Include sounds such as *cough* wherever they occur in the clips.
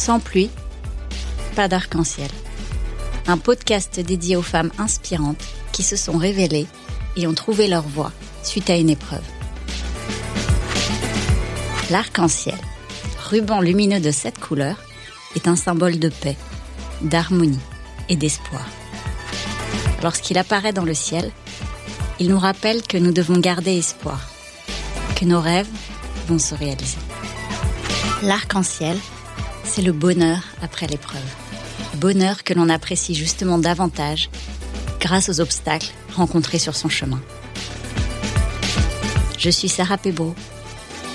Sans pluie, pas d'arc-en-ciel. Un podcast dédié aux femmes inspirantes qui se sont révélées et ont trouvé leur voie suite à une épreuve. L'arc-en-ciel, ruban lumineux de sept couleurs, est un symbole de paix, d'harmonie et d'espoir. Lorsqu'il apparaît dans le ciel, il nous rappelle que nous devons garder espoir, que nos rêves vont se réaliser. L'arc-en-ciel, c'est le bonheur après l'épreuve. Bonheur que l'on apprécie justement davantage grâce aux obstacles rencontrés sur son chemin. Je suis Sarah Pebro,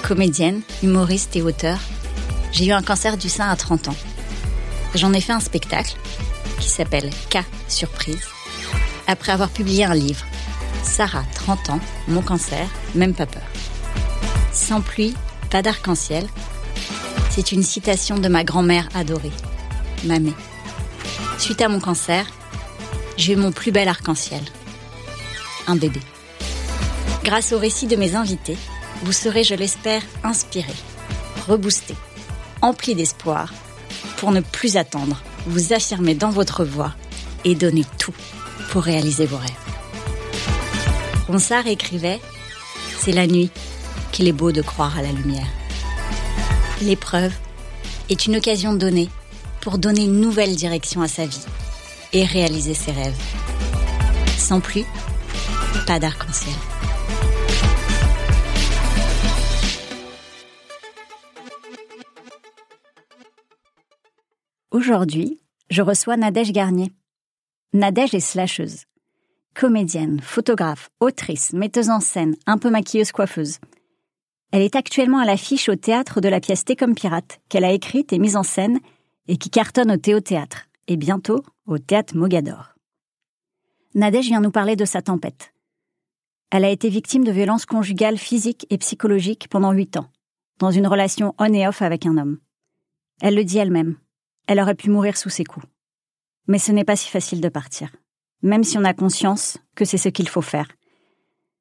comédienne, humoriste et auteur. J'ai eu un cancer du sein à 30 ans. J'en ai fait un spectacle qui s'appelle K Surprise après avoir publié un livre, Sarah, 30 ans, mon cancer, même pas peur. Sans pluie, pas d'arc-en-ciel. C'est une citation de ma grand-mère adorée, Mamé. Suite à mon cancer, j'ai eu mon plus bel arc-en-ciel. Un bébé. Grâce au récit de mes invités, vous serez, je l'espère, inspiré, reboosté, empli d'espoir, pour ne plus attendre, vous affirmer dans votre voix et donner tout pour réaliser vos rêves. Ronsard écrivait C'est la nuit qu'il est beau de croire à la lumière. L'épreuve est une occasion donnée pour donner une nouvelle direction à sa vie et réaliser ses rêves. Sans plus, pas d'arc-en-ciel. Aujourd'hui, je reçois Nadège Garnier. Nadège est slasheuse. Comédienne, photographe, autrice, metteuse en scène, un peu maquilleuse coiffeuse. Elle est actuellement à l'affiche au théâtre de la pièce T comme pirate, qu'elle a écrite et mise en scène et qui cartonne au Théo Théâtre, et bientôt au théâtre Mogador. Nadège vient nous parler de sa tempête. Elle a été victime de violences conjugales physiques et psychologiques pendant huit ans, dans une relation on et off avec un homme. Elle le dit elle-même. Elle aurait pu mourir sous ses coups. Mais ce n'est pas si facile de partir, même si on a conscience que c'est ce qu'il faut faire.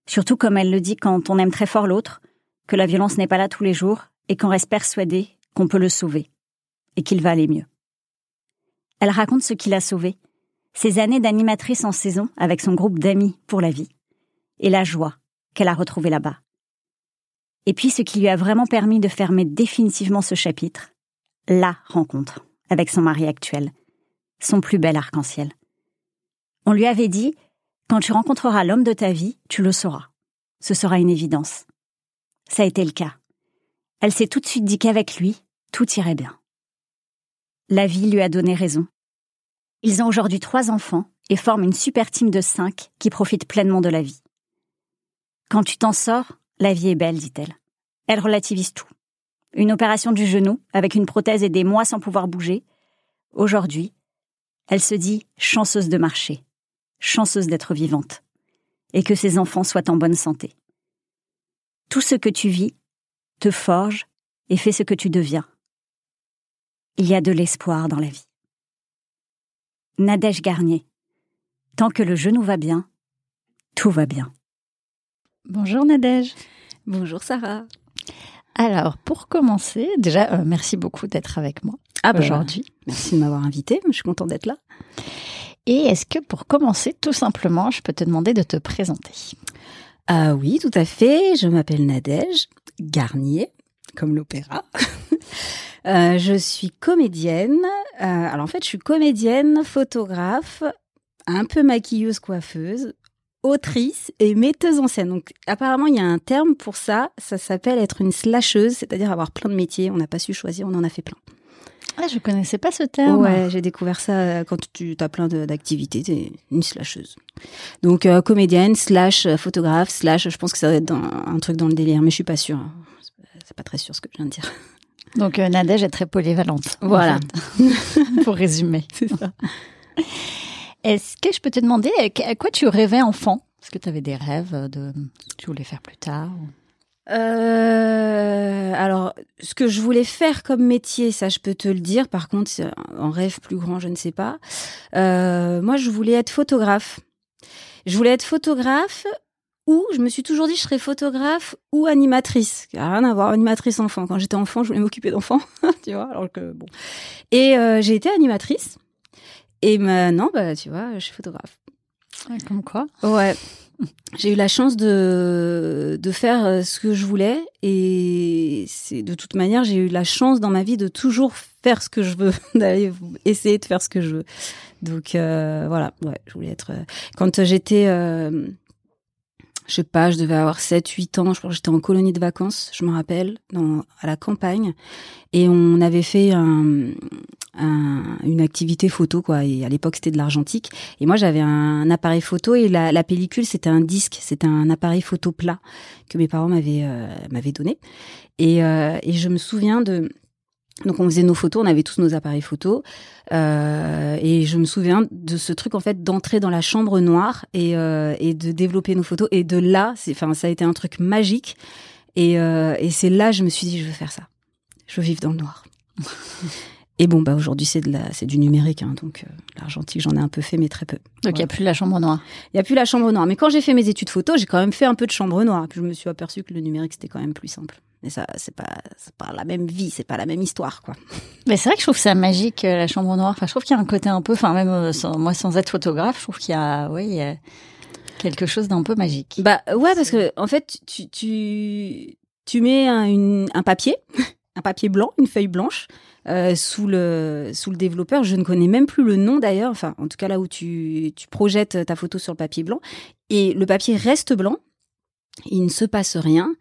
Surtout comme elle le dit quand on aime très fort l'autre, que la violence n'est pas là tous les jours et qu'on reste persuadé qu'on peut le sauver et qu'il va aller mieux. Elle raconte ce qui l'a sauvé, ses années d'animatrice en saison avec son groupe d'amis pour la vie, et la joie qu'elle a retrouvée là-bas. Et puis ce qui lui a vraiment permis de fermer définitivement ce chapitre, la rencontre avec son mari actuel, son plus bel arc-en-ciel. On lui avait dit, quand tu rencontreras l'homme de ta vie, tu le sauras. Ce sera une évidence. Ça a été le cas. Elle s'est tout de suite dit qu'avec lui, tout irait bien. La vie lui a donné raison. Ils ont aujourd'hui trois enfants et forment une super team de cinq qui profite pleinement de la vie. Quand tu t'en sors, la vie est belle, dit-elle. Elle relativise tout une opération du genou avec une prothèse et des mois sans pouvoir bouger. Aujourd'hui, elle se dit chanceuse de marcher, chanceuse d'être vivante, et que ses enfants soient en bonne santé. Tout ce que tu vis te forge et fait ce que tu deviens. Il y a de l'espoir dans la vie. Nadège Garnier. Tant que le genou va bien, tout va bien. Bonjour Nadège. Bonjour Sarah. Alors, pour commencer, déjà, euh, merci beaucoup d'être avec moi ah bah, aujourd'hui. Merci de m'avoir invité, je suis contente d'être là. Et est-ce que pour commencer, tout simplement, je peux te demander de te présenter? Ah oui, tout à fait. Je m'appelle Nadège Garnier, comme l'opéra. *laughs* Euh, je suis comédienne. Euh, alors en fait, je suis comédienne, photographe, un peu maquilleuse, coiffeuse, autrice et metteuse en scène. Donc apparemment, il y a un terme pour ça. Ça s'appelle être une slasheuse, c'est-à-dire avoir plein de métiers. On n'a pas su choisir, on en a fait plein. Ah, je connaissais pas ce terme. Ouais, j'ai découvert ça euh, quand tu as plein d'activités, es une slasheuse. Donc euh, comédienne, slash euh, photographe, slash, je pense que ça va être dans, un truc dans le délire, mais je suis pas sûre. C'est pas très sûr ce que je viens de dire. Donc Nadège est très polyvalente. Voilà. *laughs* pour résumer. *laughs* C'est ça. Est-ce que je peux te demander à quoi tu rêvais enfant? Est-ce que tu avais des rêves de tu voulais faire plus tard euh, alors, ce que je voulais faire comme métier, ça je peux te le dire. Par contre, en rêve plus grand, je ne sais pas. Euh, moi, je voulais être photographe. Je voulais être photographe ou je me suis toujours dit je serais photographe ou animatrice. Rien à voir, animatrice enfant. Quand j'étais enfant, je voulais m'occuper d'enfants, *laughs* tu vois. Alors que bon. Et euh, j'ai été animatrice. Et maintenant, bah, tu vois, je suis photographe. Comme quoi Ouais. J'ai eu la chance de, de faire euh, ce que je voulais et c'est de toute manière j'ai eu la chance dans ma vie de toujours faire ce que je veux, *laughs* d'aller essayer de faire ce que je veux. Donc euh, voilà, ouais, je voulais être. Euh, quand j'étais, euh, je sais pas, je devais avoir 7, 8 ans, je crois que j'étais en colonie de vacances, je me rappelle, dans, à la campagne, et on avait fait un, un, une activité photo quoi. Et à l'époque c'était de l'argentique. Et moi j'avais un, appareil photo et la, la pellicule c'était un disque. C'était un appareil photo plat que mes parents m'avaient euh, donné. Et, euh, et je me souviens de donc on faisait nos photos, on avait tous nos appareils photos, euh, et je me souviens de ce truc en fait d'entrer dans la chambre noire et, euh, et de développer nos photos. Et de là, enfin ça a été un truc magique. Et, euh, et c'est là je me suis dit je veux faire ça, je veux vivre dans le noir. *laughs* Et bon, bah aujourd'hui c'est de la, c'est du numérique, hein, donc l'argentique j'en ai un peu fait, mais très peu. Donc il n'y a plus la chambre noire. Il y a plus la chambre noire, mais quand j'ai fait mes études photo, j'ai quand même fait un peu de chambre noire. Puis je me suis aperçu que le numérique c'était quand même plus simple. Mais ça, c'est pas, pas la même vie, c'est pas la même histoire, quoi. Mais c'est vrai que je trouve ça magique euh, la chambre noire. Enfin, je trouve qu'il y a un côté un peu, enfin même euh, sans, moi sans être photographe, je trouve qu'il y a, oui, il y a quelque chose d'un peu magique. Bah ouais, parce que en fait, tu tu tu mets un, une, un papier, *laughs* un papier blanc, une feuille blanche. Euh, sous le sous le développeur, je ne connais même plus le nom d'ailleurs. Enfin, en tout cas là où tu tu projettes ta photo sur le papier blanc et le papier reste blanc, il ne se passe rien.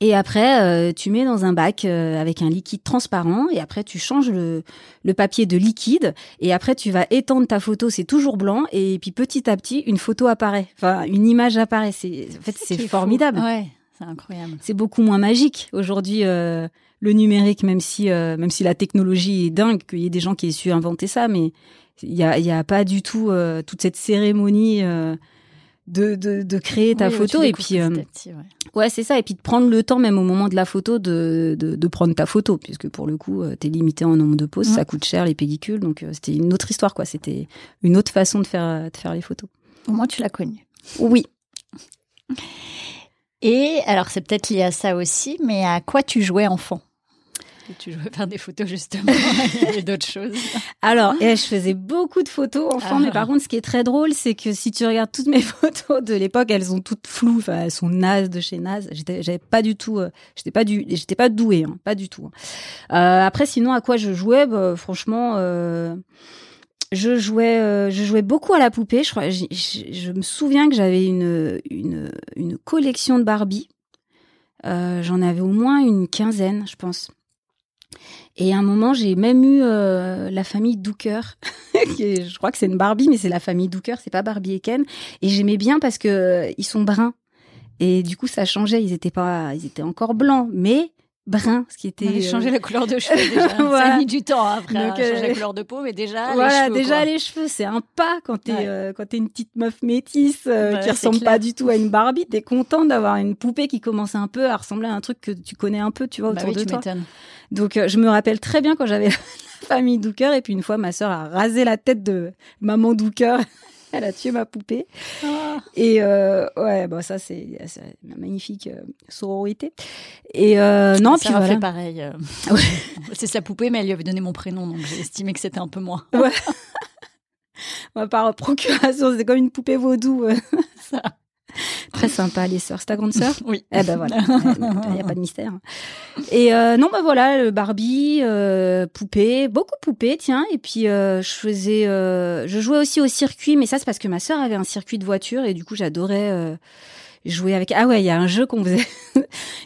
Et après, euh, tu mets dans un bac euh, avec un liquide transparent. Et après, tu changes le, le papier de liquide. Et après, tu vas étendre ta photo. C'est toujours blanc. Et puis petit à petit, une photo apparaît. Enfin, une image apparaît. C'est en fait, c'est formidable. Ouais, c'est incroyable. C'est beaucoup moins magique aujourd'hui. Euh, le numérique, même si euh, même si la technologie est dingue, qu'il y ait des gens qui aient su inventer ça, mais il y a, y a pas du tout euh, toute cette cérémonie euh, de, de, de créer ta Oui, photo et puis euh, ouais. ouais c'est ça et puis de prendre le temps même au moment de la photo de de, de prendre ta photo puisque pour le coup euh, t'es limité en nombre de poses Ouais. ça coûte cher les pellicules donc euh, c'était une autre histoire quoi c'était une autre façon de faire de faire les photos Au moins, tu l'as connu. oui Et alors, c'est peut-être lié à ça aussi, mais à quoi tu jouais enfant? Tu jouais faire des photos justement. *laughs* Avait d'autres choses. Alors, eh, je faisais beaucoup de photos enfant, Ah. mais par contre, ce qui est très drôle, c'est que si tu regardes toutes mes *laughs* photos de l'époque, elles sont toutes floues, enfin, elles sont nazes de chez naze. J'étais, j'avais pas du tout, euh, j'étais pas du, j'étais pas douée, hein, pas du tout. Euh, après, sinon, à quoi je jouais, bah, franchement. Euh, je jouais, euh, je jouais beaucoup à la poupée. Je, crois, je, je- je me souviens que j'avais une, une, une collection de Barbie. Euh, J'en avais au moins une quinzaine, je pense. Et à un moment, j'ai même eu euh, la famille Dooker. *laughs* je crois que c'est une Barbie, mais c'est la famille Dooker, c'est pas Barbie et Ken. Et j'aimais bien parce que euh, ils sont bruns. Et du coup, ça changeait. Ils étaient pas, ils étaient encore blancs, mais bruns, ce qui était. A euh, la couleur de *laughs* cheveux déjà. Ça Voilà. a mis du temps hein, après à Donc, changer euh, la couleur de peau, mais déjà voilà, les cheveux. déjà quoi. les cheveux, c'est un pas quand t'es Ouais. euh, quand t'es une petite meuf métisse euh, Ouais, qui ressemble clair. pas du tout à une Barbie. T'es contente d'avoir une poupée qui commence un peu à ressembler à un truc que tu connais un peu, tu vois, Bah autour oui, de tu toi. Donc euh, je me rappelle très bien quand j'avais *laughs* la famille Dooker et puis une fois ma sœur a rasé la tête de maman Dooker. *laughs* Elle a tué ma poupée. Et euh, ouais, bon ça c'est une magnifique euh, sororité. Et euh, non, puis voilà. fait pareil. euh. Ouais. *laughs* C'est sa poupée, mais elle lui avait donné mon prénom, donc j'ai estimé que c'était un peu moi. Moi, par procuration, c'est comme une poupée vaudou. *laughs* Ça. *laughs* Très sympa, les sœurs. C'est ta grande sœur Oui. Eh ben voilà, il n'y a pas de mystère. Et euh, non, bah voilà, le Barbie, euh, poupée, beaucoup poupée, tiens. Et puis euh, je faisais, euh, je jouais aussi au circuit, mais ça c'est parce que ma sœur avait un circuit de voiture et du coup j'adorais euh, jouer avec. Ah ouais, il y a un jeu qu'on faisait, *laughs*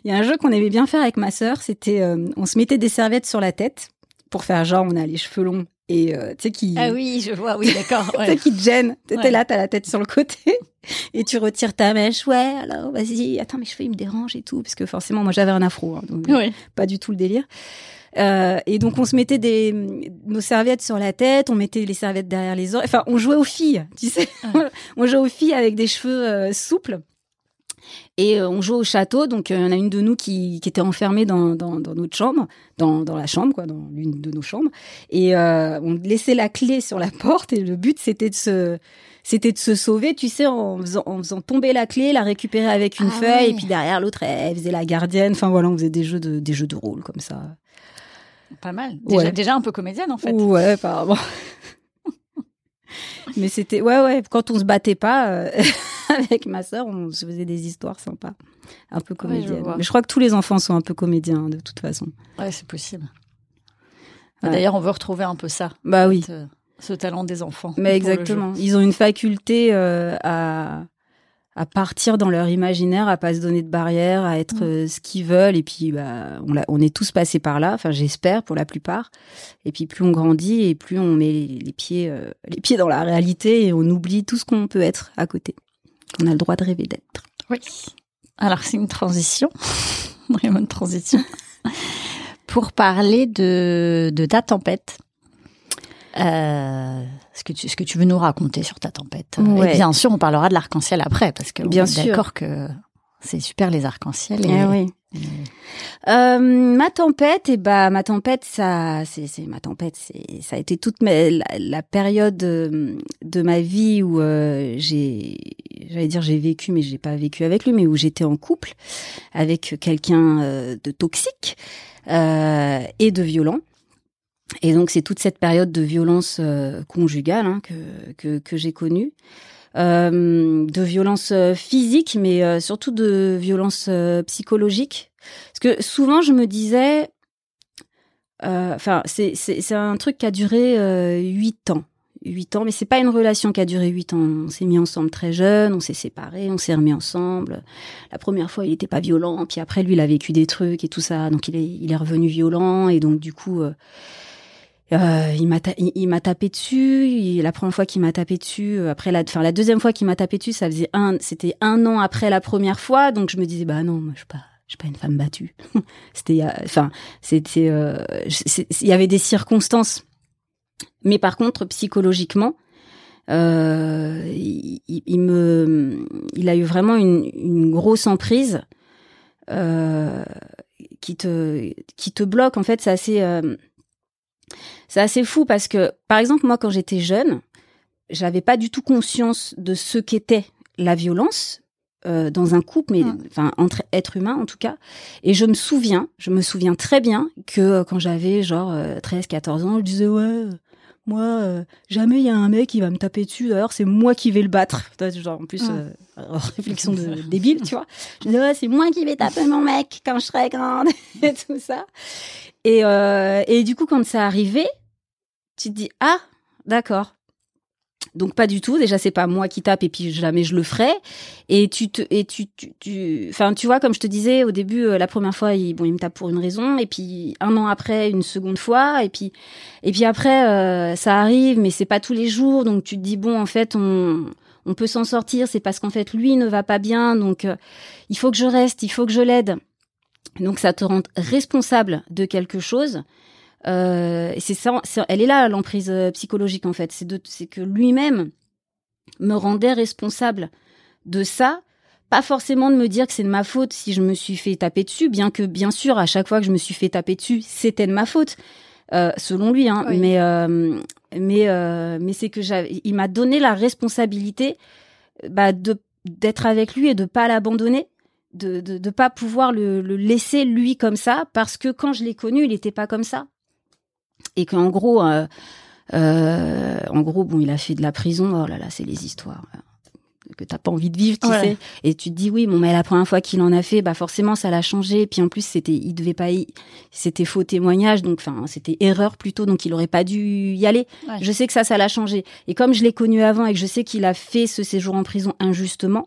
il y a un jeu qu'on aimait bien faire avec ma sœur. C'était, euh, on se mettait des serviettes sur la tête pour faire genre on a les cheveux longs et euh, tu sais qui Ah oui, je vois, oui, d'accord. *laughs* tu sais, ouais. qui te gêne. T'étais Ouais. là, t'as la tête sur le côté *laughs* et tu retires ta mèche. Ouais, alors vas-y. Attends, mes cheveux ils me dérangent et tout, parce que forcément moi j'avais un afro, hein, donc Ouais. pas du tout le délire. Euh, et donc on se mettait des nos serviettes sur la tête, on mettait les serviettes derrière les oreilles. Enfin, on jouait aux filles, tu sais. *laughs* on jouait aux filles avec des cheveux euh, souples. Et euh, on jouait au château, donc euh, il y en a une de nous qui, qui était enfermée dans, dans, dans notre chambre, dans, dans la chambre, quoi, dans l'une de nos chambres. Et euh, on laissait la clé sur la porte, et le but c'était de se c'était de se sauver, tu sais, en faisant, en faisant tomber la clé, la récupérer avec une Ah feuille, ouais. et puis derrière l'autre, elle faisait la gardienne. Enfin voilà, on faisait des jeux de des jeux de rôle comme ça. Pas mal. Déjà, Ouais. déjà un peu comédienne en fait. Ouais, apparemment. *laughs* Mais c'était ouais ouais quand on se battait pas euh, *laughs* *laughs* avec ma sœur, on se faisait des histoires sympas, un peu je comédiennes. vois. Mais je crois que tous les enfants sont un peu comédiens de toute façon. Ouais, c'est possible. Ouais. D'ailleurs, on veut retrouver un peu ça. Bah oui. ce, ce talent des enfants. Mais exactement. Ils ont une faculté euh, à à partir dans leur imaginaire, à pas se donner de barrières, à être Mm. euh, ce qu'ils veulent. Et puis, bah, on, est tous passés par là. Enfin, j'espère pour la plupart. Et puis, plus on grandit et plus on met les pieds, euh, les pieds dans la réalité et on oublie tout ce qu'on peut être à côté, qu'on a le droit de rêver d'être. Oui. Alors, c'est une transition, vraiment *laughs* une transition, *laughs* pour parler de, de ta tempête. Euh, ce, que tu, ce que tu veux nous raconter sur ta tempête. Ouais. Et bien sûr, on parlera de l'arc-en-ciel après, parce que Bien on est sûr. d'accord que c'est super les arcs-en-ciel. Et, Eh oui. Euh, ma tempête, et bah ma tempête, ça, c'est, c'est ma tempête, c'est, ça a été toute ma- la, la période euh, de ma vie où euh, j'ai, j'allais dire j'ai vécu, mais j'ai pas vécu avec lui, mais où j'étais en couple avec quelqu'un euh, de toxique euh, et de violent. Et donc c'est toute cette période de violence conjugale hein, que, que que j'ai connue. Euh, de violence euh, physique, mais euh, surtout de violence euh, psychologique. Parce que souvent, je me disais, enfin, c'est un truc qui a duré huit ans. Huit ans, mais c'est pas une relation qui a duré huit ans. On s'est mis ensemble très jeune, on s'est séparés, on s'est remis ensemble. La première fois, il était pas violent, puis après, lui, il a vécu des trucs et tout ça, donc il est, il est revenu violent, et donc du coup, euh, euh, il m'a ta- il, m'a tapé dessus. Il- la première fois qu'il m'a tapé dessus, euh, après la, enfin la deuxième fois qu'il m'a tapé dessus, ça faisait un, c'était un an après la première fois, donc je me disais bah non, moi je suis pas, je suis pas une femme battue. *laughs* c'était, enfin c'était, euh, il y avait des circonstances, mais par contre psychologiquement, euh, il, il- il me, il a eu vraiment une, une grosse emprise. Euh, qui te qui te bloque en fait c'est assez euh, c'est assez fou parce que, par exemple, moi, quand j'étais jeune, j'avais pas du tout conscience de ce qu'était la violence euh, dans un couple, mais Mm. enfin entre êtres humains en tout cas. Et je me souviens, je me souviens très bien que euh, quand j'avais genre euh, 13, 14 ans, je disais ouais. Moi, euh, jamais il y a un mec qui va me taper dessus. D'ailleurs, c'est moi qui vais le battre. *laughs* Genre, en plus, euh, réflexion de *laughs* débile, tu vois. Je disais, ouais, c'est moi qui vais taper mon mec quand je serai grande *laughs* et tout ça. Et, euh, et du coup, quand c'est arrivé, tu te dis ah d'accord donc pas du tout. Déjà c'est pas moi qui tape et puis jamais je le ferai. Et tu te et tu tu tu enfin tu vois comme je te disais au début euh, la première fois il bon il me tape pour une raison. Et puis un an après une seconde fois. Et puis et puis après euh, ça arrive mais c'est pas tous les jours. Donc tu te dis bon en fait on on peut s'en sortir. C'est parce qu'en fait lui ne va pas bien. Donc euh, il faut que je reste. Il faut que je l'aide. Donc ça te rend responsable de quelque chose euh, et c'est ça, elle est là l'emprise euh, psychologique en fait. C'est de, c'est que lui-même me rendait responsable de ça, pas forcément de me dire que c'est de ma faute si je me suis fait taper dessus, bien que bien sûr à chaque fois que je me suis fait taper dessus, c'était de ma faute, euh, selon lui. Hein, Oui. Mais euh, mais euh, mais c'est que j'avais, il m'a donné la responsabilité bah, de d'être avec lui et de pas l'abandonner. De, de de pas pouvoir le, le laisser lui comme ça parce que quand je l'ai connu il était pas comme ça et qu'en gros, euh, euh, en gros, bon, il a fait de la prison. Oh là là, c'est les histoires euh, que t'as pas envie de vivre, tu Ouais. sais. Et tu te dis oui, bon, mais la première fois qu'il en a fait, bah forcément, ça l'a changé. Et puis en plus, c'était, il devait pas, y... c'était faux témoignage, donc enfin, c'était erreur plutôt, donc il aurait pas dû y aller. Ouais. Je sais que ça, ça l'a changé. Et comme je l'ai connu avant et que je sais qu'il a fait ce séjour en prison injustement.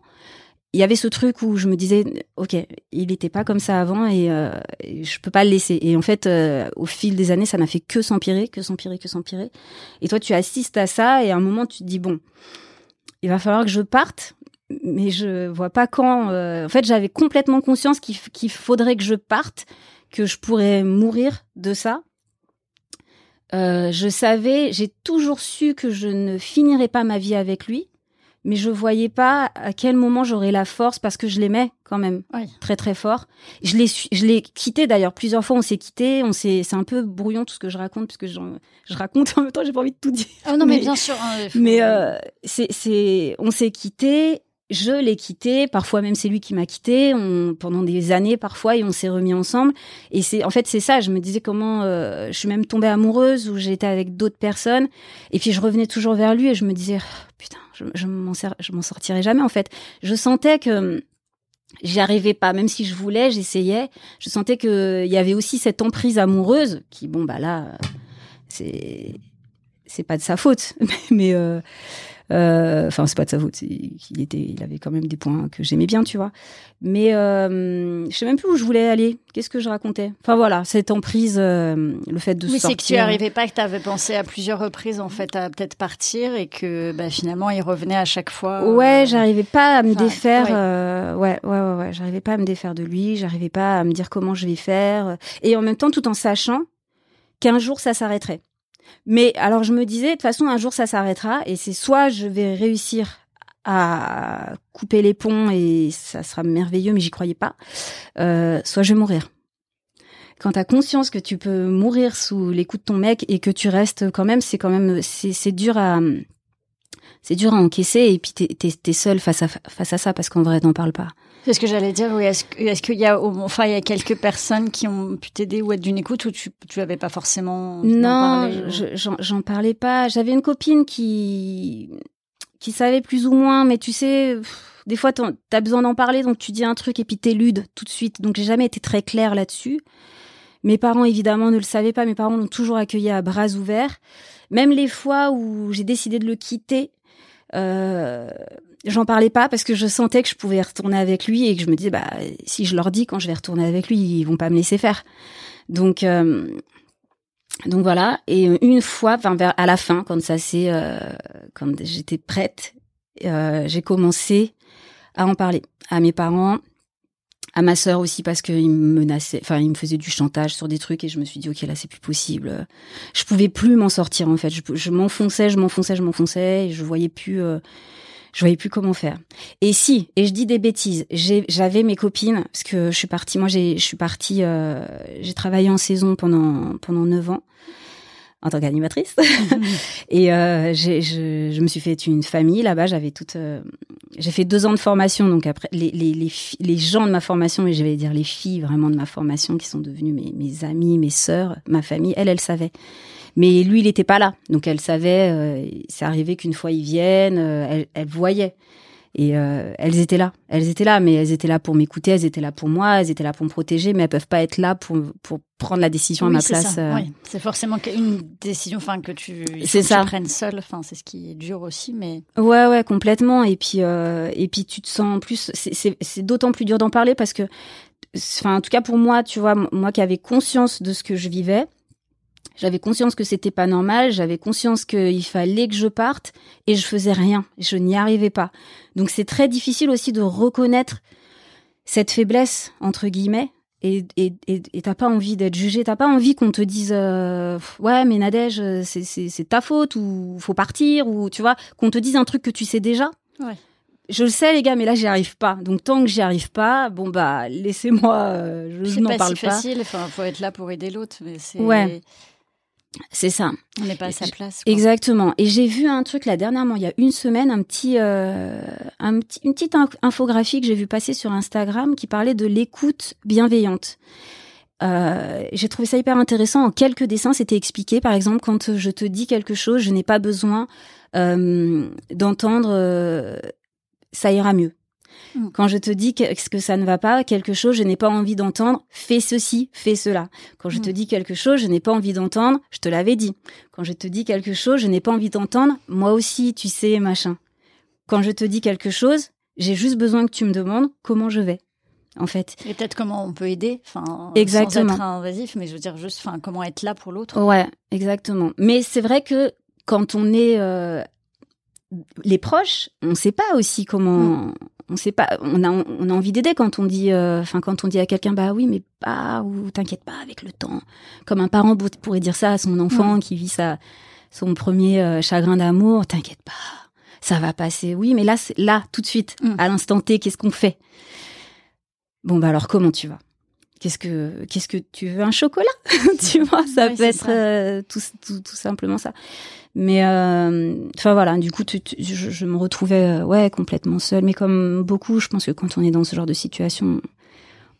Il y avait ce truc où je me disais, ok, il n'était pas comme ça avant et, euh, je peux pas le laisser. Et en fait, euh, au fil des années, ça n'a fait que s'empirer, que s'empirer, que s'empirer. Et toi, tu assistes à ça et à un moment, tu te dis bon, il va falloir que je parte, mais je vois pas quand. euh, En fait, j'avais complètement conscience qu'il faudrait que je parte, que je pourrais mourir de ça. Euh, je savais, j'ai toujours su que je ne finirais pas ma vie avec lui, mais je voyais pas à quel moment j'aurais la force parce que je l'aimais quand même très très fort. Je l'ai je l'ai quitté d'ailleurs plusieurs fois. On s'est quitté. On s'est c'est un peu brouillon tout ce que je raconte parce que je, je raconte en même temps. J'ai pas envie de tout dire. Oh non mais, bien sûr. Hein, mais euh, c'est c'est on s'est quitté je l'ai quitté, parfois même c'est lui qui m'a quitté, on, pendant des années parfois, et on s'est remis ensemble. Et c'est en fait c'est ça, je me disais comment euh, je suis même tombée amoureuse ou j'étais avec d'autres personnes, et puis je revenais toujours vers lui et je me disais oh, putain, je, m'en sortirai jamais en fait. Je sentais que j'y arrivais pas, même si je voulais, j'essayais. Je sentais que il y avait aussi cette emprise amoureuse qui bon bah là c'est c'est pas de sa faute, *laughs* mais euh, euh, enfin, c'est pas de sa faute. Il était, il avait quand même des points que j'aimais bien, tu vois. Mais euh, je sais même plus où je voulais aller. Qu'est-ce que je racontais? Enfin voilà, cette emprise, euh, le fait de oui, sortir. Oui, c'est que tu arrivais pas, que tu avais pensé à plusieurs reprises en fait à peut-être partir et que bah, finalement il revenait à chaque fois. Ouais, j'arrivais pas à me défaire. Ouais. ouais, ouais, ouais, J'arrivais pas à me défaire de lui. J'arrivais pas à me dire comment je vais faire. Et en même temps, tout en sachant qu'un jour ça s'arrêterait. Mais alors je me disais, de toute façon, un jour ça s'arrêtera et c'est soit je vais réussir à couper les ponts et ça sera merveilleux, mais j'y croyais pas, euh, soit je vais mourir. Quand tu as conscience que tu peux mourir sous les coups de ton mec et que tu restes quand même, c'est quand même c'est dur à c'est dur à encaisser et puis t'es es, seul face à face à ça parce qu'en vrai t'en parles pas. C'est ce que j'allais dire. Oui, est-ce est qu'il y a enfin il y a quelques personnes qui ont pu t'aider ou être d'une écoute ou tu tu avais pas forcément Non, j'en parlais pas. J'avais une copine qui qui savait plus ou moins, mais tu sais. des fois, t'as besoin d'en parler, donc tu dis un truc et puis t'éludes tout de suite. Donc j'ai jamais été très claire là-dessus. Mes parents, évidemment, ne le savaient pas. Mes parents l'ont toujours accueilli à bras ouverts. Même les fois où j'ai décidé de le quitter, euh, j'en parlais pas parce que je sentais que je pouvais retourner avec lui et que je me disais bah si je leur dis quand je vais retourner avec lui ils vont pas me laisser faire donc euh, donc voilà et une fois enfin vers à la fin quand ça s'est euh, quand j'étais prête euh, j'ai commencé à en parler à mes parents à ma sœur aussi parce qu'il me menaçait, enfin il me faisait du chantage sur des trucs et je me suis dit ok là c'est plus possible. Je pouvais plus m'en sortir en fait. Je, je m'enfonçais, je m'enfonçais, je m'enfonçais et je voyais plus, euh, je voyais plus comment faire. Et si, et je dis des bêtises, j'avais mes copines parce que je suis partie, moi je suis partie, euh, j'ai travaillé en saison pendant pendant neuf ans en tant qu'animatrice. *laughs* et euh, je, je, me suis fait une famille là-bas. J'avais toute, euh, j'ai fait deux ans de formation. Donc après, les, les, les, les gens de ma formation, et je vais dire les filles vraiment de ma formation, qui sont devenues mes, mes amies, mes sœurs, ma famille, elles, elles savaient. Mais lui, il n'était pas là. Donc elle savait. Euh, c'est arrivé qu'une fois ils viennent, euh, elle, elle voyait. Et euh, elles étaient là, elles étaient là, mais elles étaient là pour m'écouter, elles étaient là pour moi, elles étaient là pour me protéger, mais elles peuvent pas être là pour pour prendre la décision à ma place. Euh. Oui, c'est forcément une décision, enfin que tu, c'est ça. tu prennes seule, enfin c'est ce qui est dur aussi, mais. Ouais, ouais, complètement. Et puis euh, et puis tu te sens en plus, c'est c'est d'autant plus dur d'en parler parce que, enfin en tout cas pour moi, tu vois, moi qui avais conscience de ce que je vivais j'avais conscience que c'était pas normal, j'avais conscience qu'il fallait que je parte et je faisais rien, je n'y arrivais pas. Donc c'est très difficile aussi de reconnaître cette faiblesse entre guillemets et et et t'as pas envie d'être jugé, t'as pas envie qu'on te dise euh, ouais mais Nadège c'est c'est c'est ta faute ou faut partir ou tu vois qu'on te dise un truc que tu sais déjà. Ouais. Je le sais les gars, mais là j'y arrive pas. Donc tant que j'y arrive pas, bon bah laissez-moi. Euh, je n'en parle pas. C'est pas si facile. Enfin, faut être là pour aider l'autre. Mais c'est. Ouais. C'est ça. On n'est pas à sa place. Exactement. Et j'ai vu un truc là dernièrement, il y a une semaine, un petit, euh, un petit une petite infographie que j'ai vu passer sur Instagram qui parlait de l'écoute bienveillante. Euh, j'ai trouvé ça hyper intéressant. En quelques dessins, c'était expliqué. Par exemple, quand je te dis quelque chose, je n'ai pas besoin euh, d'entendre euh, ça ira mieux. Mm. Quand je te dis que, que ça ne va pas, quelque chose, je n'ai pas envie d'entendre, fais ceci, fais cela. Quand je te mm. dis quelque chose, je n'ai pas envie d'entendre, je te l'avais dit. Quand je te dis quelque chose, je n'ai pas envie d'entendre, moi aussi, tu sais, machin. Quand je te dis quelque chose, j'ai juste besoin que tu me demandes comment je vais. En fait. Et peut-être comment on peut aider, enfin, exactement. sans être invasif, mais je veux dire juste, enfin, comment être là pour l'autre. Ouais, exactement. Mais c'est vrai que quand on est euh, les proches, on ne sait pas aussi comment, mm on sait pas, on a, on a envie d'aider quand on dit, euh, enfin quand on dit à quelqu'un, bah oui, mais pas ou t'inquiète pas avec le temps. Comme un parent pourrait dire ça à son enfant qui vit sa, son premier euh, chagrin d'amour, t'inquiète pas, ça va passer. Oui, mais là, là, tout de suite, Mm. à l'instant T, qu'est-ce qu'on fait? Bon, bah alors, comment tu vas? Qu'est-ce que, qu'est-ce que tu veux un chocolat? *laughs* Tu vois, ça Oui, peut être euh, tout, tout, tout simplement ça. Mais, euh, enfin voilà, du coup, tu- tu- je, je me retrouvais, euh, ouais, complètement seule. Mais comme beaucoup, je pense que quand on est dans ce genre de situation,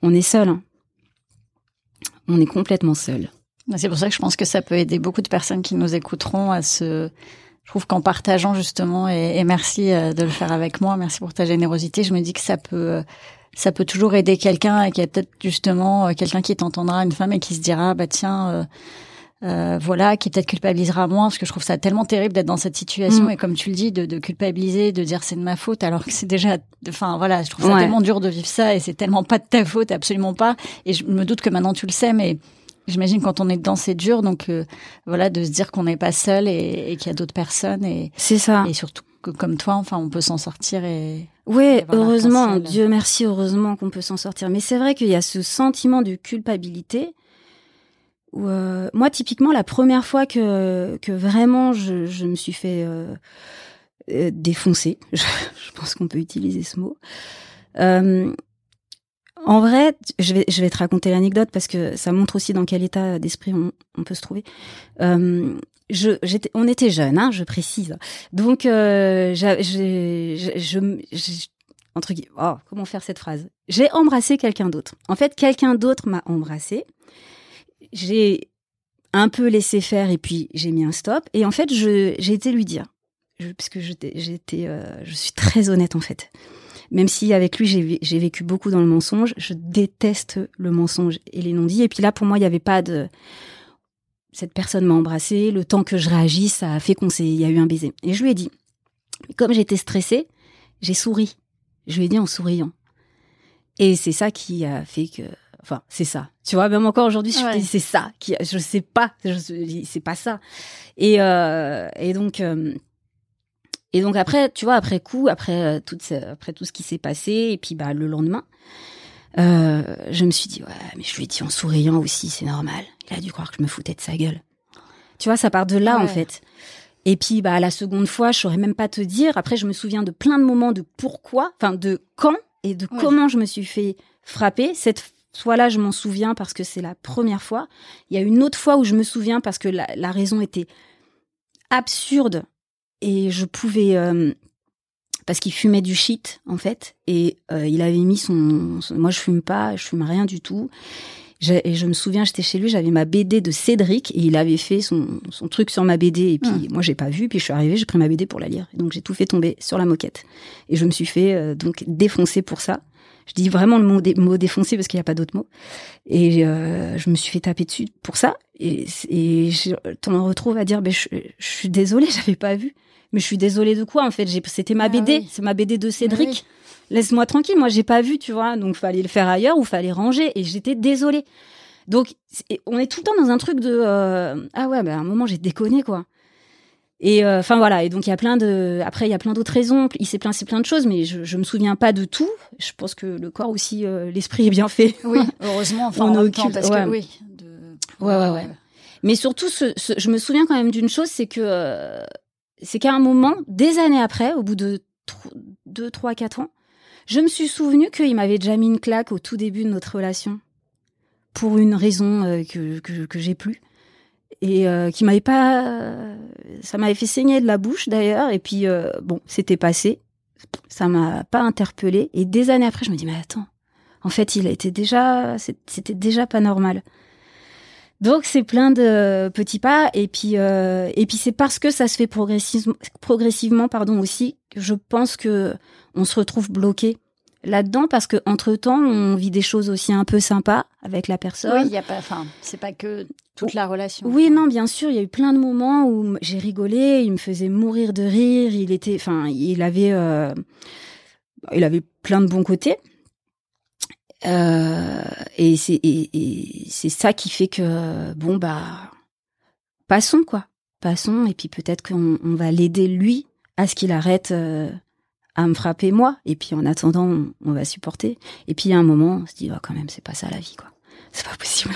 on est seul. hein. On est complètement seul. C'est pour ça que je pense que ça peut aider beaucoup de personnes qui nous écouteront à se. Je trouve qu'en partageant justement, et, et merci de le faire avec moi, merci pour ta générosité, je me dis que ça peut, ça peut toujours aider quelqu'un et qu'il y a peut-être justement euh, quelqu'un qui t'entendra, une femme et qui se dira, bah tiens, euh, euh, voilà, qui peut-être culpabilisera moins, parce que je trouve ça tellement terrible d'être dans cette situation Mm. et comme tu le dis, de, de culpabiliser, de dire c'est de ma faute, alors que c'est déjà, enfin voilà, je trouve ça Ouais. tellement dur de vivre ça et c'est tellement pas de ta faute, absolument pas. Et je me doute que maintenant tu le sais, mais J'imagine quand on est dedans, c'est dur. Donc euh, voilà, de se dire qu'on n'est pas seul et, et qu'il y a d'autres personnes et, C'est ça. et surtout que comme toi, enfin, on peut s'en sortir et Oui, heureusement. Dieu merci, heureusement qu'on peut s'en sortir. Mais c'est vrai qu'il y a ce sentiment de culpabilité. Où, euh, moi, typiquement, la première fois que, que vraiment je, je me suis fait euh, euh, défoncer, *laughs* je, je pense qu'on peut utiliser ce mot. Euh, en vrai, je vais, je vais te raconter l'anecdote parce que ça montre aussi dans quel état d'esprit on, on peut se trouver. Je, j'étais, on était jeunes, hein, je précise. Donc, euh, j'a- j'ai, je, entre guillemets, oh, comment faire cette phrase? J'ai embrassé quelqu'un d'autre. En fait, quelqu'un d'autre m'a embrassé. J'ai un peu laissé faire et puis j'ai mis un stop. Et en fait, j'ai été lui dire, je, parce que j'étais, euh, je suis très honnête en fait. Même si avec lui j'ai vécu beaucoup dans le mensonge, je déteste le mensonge et les non-dits. Et puis là, pour moi, il n'y avait pas de cette personne m'a embrassé, le temps que je réagisse, ça a fait qu'on s'est, il y a eu un baiser. Et je lui ai dit, comme j'étais stressée, j'ai souri. Je lui ai dit en souriant. Et c'est ça qui a fait que, enfin, c'est ça. Tu vois, même encore aujourd'hui, je Ouais. dis, c'est ça qui, je sais pas, je, c'est pas ça. Et euh, et donc. euh, et donc après, tu vois, après coup, après euh, tout, ce- après tout ce qui s'est passé, et puis bah le lendemain, euh, je me suis dit ouais, mais je lui ai dit en souriant aussi, c'est normal. Il a dû croire que je me foutais de sa gueule. Tu vois, ça part de là en fait. Et puis bah la seconde fois, je saurais même pas te dire. Après, je me souviens de plein de moments de pourquoi, enfin de quand et de Ouais. comment je me suis fait frapper. Cette fois-là, je m'en souviens parce que c'est la première fois. Il y a une autre fois où je me souviens parce que la, la raison était absurde et je pouvais euh, parce qu'il fumait du shit en fait et euh, il avait mis son, son- moi je fume pas je fume rien du tout. Et je me souviens j'étais chez lui j'avais ma BD de Cédric et il avait fait son, son truc sur ma BD et puis moi j'ai pas vu puis je suis arrivée j'ai pris ma BD pour la lire et donc j'ai tout fait tomber sur la moquette. Et je me suis fait euh, donc défoncer pour ça. Je dis vraiment le mot, dé- mot défoncer parce qu'il n'y a pas d'autre mot. Et euh, je me suis fait taper dessus pour ça et, et je t'en retrouve à dire ben, je, je suis désolée *laughs* j'avais pas vu mais je suis désolée de quoi en fait C'était ma Ah BD, oui. c'est ma BD de Cédric. Oui. Laisse-moi tranquille, moi j'ai pas vu, tu vois. Donc fallait le faire ailleurs ou fallait ranger et j'étais désolée. Donc on est tout le temps dans un truc de euh, ah ouais, ben à un moment j'ai déconné quoi. Et euh, enfin voilà, et donc il y a plein de après il y a plein d'autres raisons, il s'est plein c'est plein de choses mais je je me souviens pas de tout. Je pense que le corps aussi euh, l'esprit est bien fait. Oui, *laughs* heureusement, enfin, On en même temps, parce ouais. que oui. De... Ouais, ouais, ouais. Mais surtout, ce, ce- je me souviens quand même d'une chose, c'est que euh, c'est qu'à un moment, des années après, au bout de 2, 3, 4 ans, je me suis souvenu qu'il m'avait déjà mis une claque au tout début de notre relation. Pour une raison euh, que, que, j'ai plus. Et euh, qui m'avait pas euh, ça m'avait fait saigner de la bouche d'ailleurs. Et puis bon c'était passé. Ça m'a pas interpellé et des années après je me dis mais attends. En fait il a été déjà c'était déjà pas normal donc c'est plein de petits pas et puis euh, et puis c'est parce que ça se fait progressivement progressivement pardon aussi que je pense que on se retrouve bloqué là-dedans parce que entre temps on vit des choses aussi un peu sympas avec la personne. Oui, il y a pas, enfin, c'est pas que toute la relation. Oui, non, bien sûr, il y a eu plein de moments où j'ai rigolé, il me faisait mourir de rire, il était, enfin, il avait, euh, il avait plein de bons côtés. Euh, et c'est c'est ça qui fait que bon bah passons quoi, passons et puis peut-être qu'on on va l'aider lui à ce qu'il arrête euh, à me frapper moi. Et puis en attendant on, on va supporter. Et puis à un moment on se dit oh, quand même c'est pas ça la vie quoi, c'est pas possible.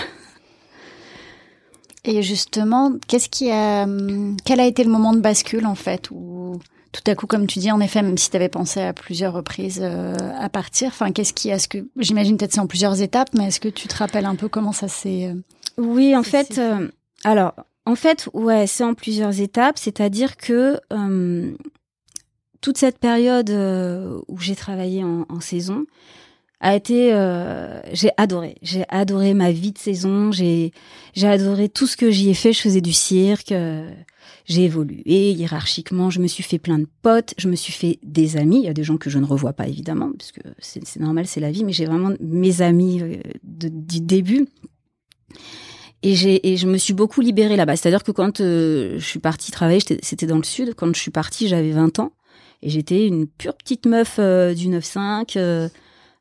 Et justement, qu'est-ce qui a, hum, quel a été le moment de bascule en fait où tout à coup, comme tu dis, en effet, même si tu avais pensé à plusieurs reprises euh, à partir, enfin, qu'est-ce qui, est-ce que, j'imagine peut-être c'est en plusieurs étapes, mais est-ce que tu te rappelles un peu comment ça s'est euh, Oui, en fait, alors, en fait, ouais, c'est en plusieurs étapes, c'est-à-dire que toute cette période où j'ai travaillé en, en saison, a été euh, j'ai adoré. J'ai adoré ma vie de saison. J'ai j'ai adoré tout ce que j'y ai fait. Je faisais du cirque euh, j'ai évolué hiérarchiquement. Je me suis fait plein de potes. Je me suis fait des amis. Il y a des gens que je ne revois pas évidemment parce que c'est normal c'est la vie. Mais j'ai vraiment mes amis euh, du début. Et j'ai et je me suis beaucoup libérée là-bas. C'est-à-dire que quand je suis partie travailler c'était dans le sud. Quand je suis partie j'avais 20 ans. Et j'étais une pure petite meuf du 9-5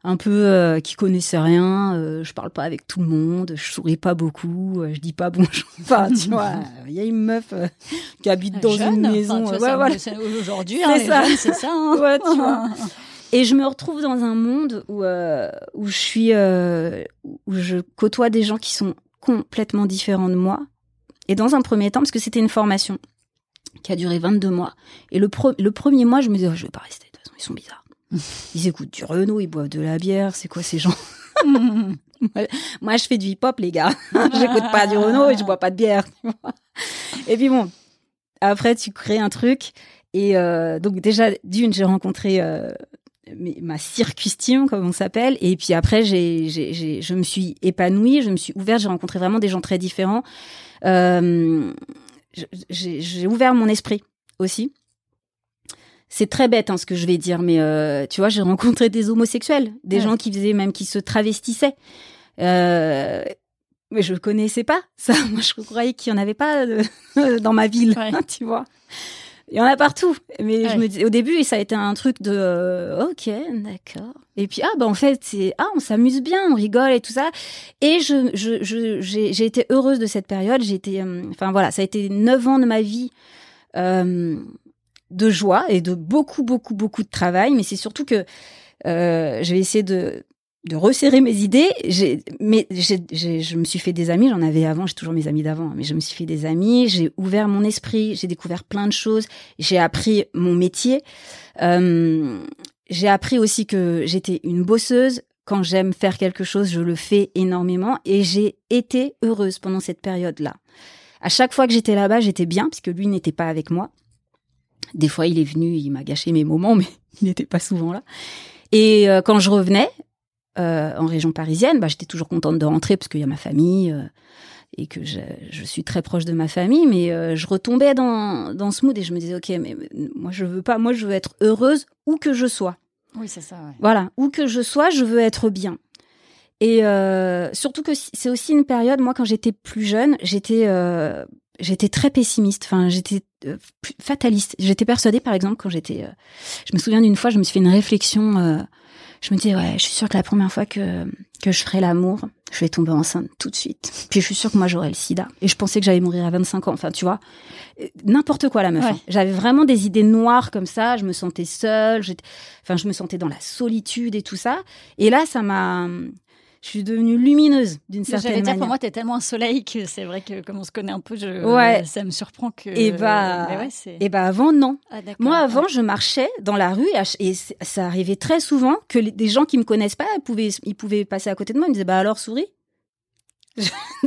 un peu euh, qui connaissait rien. Euh, je parle pas avec tout le monde, je souris pas beaucoup, euh, je dis pas *laughs* bonjour. Enfin, tu vois, il *laughs* y a une meuf euh, qui habite dans une maison. ouais, voilà. Aujourd'hui, hein, c'est ça. Hein. *laughs* ouais, tu vois. Et je me retrouve dans un monde où où je suis où je côtoie des gens qui sont complètement différents de moi. Et dans un premier temps, parce que c'était une formation qui a duré 22 mois. Et le, le premier mois, je me disais, oh, je vais pas rester. De toute façon, ils sont bizarres *laughs* ils écoutent du Renault, ils boivent de la bière. C'est quoi ces gens *laughs* Moi, je fais du hip-hop, les gars. *laughs* J'écoute pas du Renault et je bois pas de bière. et puis bon, après, tu crées un truc. Et euh, donc déjà, d'une, j'ai rencontré euh, ma circustime, comme on s'appelle. Et puis après, je me suis épanouie, je me suis ouverte, j'ai rencontré vraiment des gens très différents. Euh, j'ai ouvert mon esprit aussi c'est très bête hein, ce que je vais dire, mais euh, tu vois, j'ai rencontré des homosexuels, des gens qui faisaient même qui se travestissaient. Euh, mais je connaissais pas ça. *laughs* Moi, je croyais qu'il y en avait pas euh, *laughs* dans ma ville, *laughs* tu vois. Il y en a partout. Mais je me dis, au début, ça a été un truc de, euh, ok, d'accord. Et puis ah bah en fait c'est ah on s'amuse bien, on rigole et tout ça. Et je je j'ai j'ai été heureuse de cette période. J'ai été, euh, enfin voilà, ça a été neuf ans de ma vie. Euh, de joie et de beaucoup, beaucoup, beaucoup de travail, mais c'est surtout que euh, je vais essayer de, de resserrer mes idées. Mais je me suis fait des amis, j'en avais avant, j'ai toujours mes amis d'avant, mais je me suis fait des amis, j'ai ouvert mon esprit, j'ai découvert plein de choses, j'ai appris mon métier. Euh, j'ai appris aussi que j'étais une bosseuse. Quand j'aime faire quelque chose, je le fais énormément et j'ai été heureuse pendant cette période-là. À chaque fois que j'étais là-bas, j'étais bien puisque lui n'était pas avec moi. Des fois, il est venu, il m'a gâché mes moments, *laughs* mais il n'était pas souvent là. Et euh, quand je revenais euh, en région parisienne, bah, j'étais toujours contente de rentrer parce qu'il y a ma famille euh, et que je, je, suis très proche de ma famille. Mais je retombais dans, dans ce mood et je me disais, ok, mais moi je veux pas, moi je veux être heureuse où que je sois. Oui, c'est ça. Ouais. Voilà, où que je sois, je veux être bien. Et surtout que c'est aussi une période, moi quand j'étais plus jeune, j'étais j'étais très pessimiste. Enfin, j'étais fataliste. J'étais persuadée, par exemple, quand j'étais, euh, je me souviens d'une fois, je me suis fait une réflexion. Euh, je me disais, ouais, je suis sûre que la première fois que que je ferai l'amour, je vais tomber enceinte tout de suite. Puis je suis sûre que moi j'aurai le SIDA. Et je pensais que j'allais mourir à 25 ans. Enfin, tu vois, n'importe quoi la meuf. Hein. J'avais vraiment des idées noires comme ça. Je me sentais seule. Enfin, je me sentais dans la solitude et tout ça. Et là, ça m'a je suis devenue lumineuse d'une certaine manière. dire, pour moi, tu es tellement un soleil que c'est vrai que comme on se connaît un peu, je, ouais. ça me surprend que. Et bah, et bah avant non. Ah, moi avant, je marchais dans la rue et, ça arrivait très souvent que des gens qui me connaissent pas, ils pouvaient, ils pouvaient passer à côté de moi, ils me disaient bah alors souris.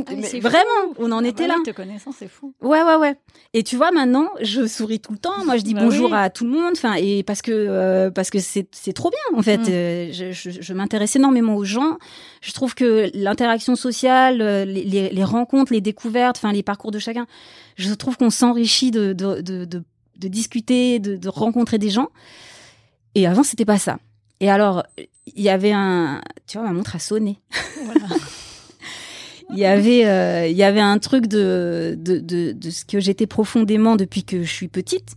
Ah, vraiment, on en ah était bah là. connaissant, c'est fou. Ouais, ouais, ouais. Et tu vois, maintenant, je souris tout le temps. Moi, je dis bah bonjour à tout le monde. Enfin, et parce que euh, parce que c'est c'est trop bien en fait. Mm. Euh, je, je, je m'intéresse énormément aux gens. Je trouve que l'interaction sociale, euh, les, les, les, rencontres, les découvertes, enfin les parcours de chacun, je trouve qu'on s'enrichit de de, de de, de discuter, de, de rencontrer des gens. Et avant, c'était pas ça. Et alors, il y avait un, tu vois, ma montre a sonné. Voilà. *laughs* il y avait euh, il y avait un truc de, de, de, de ce que j'étais profondément depuis que je suis petite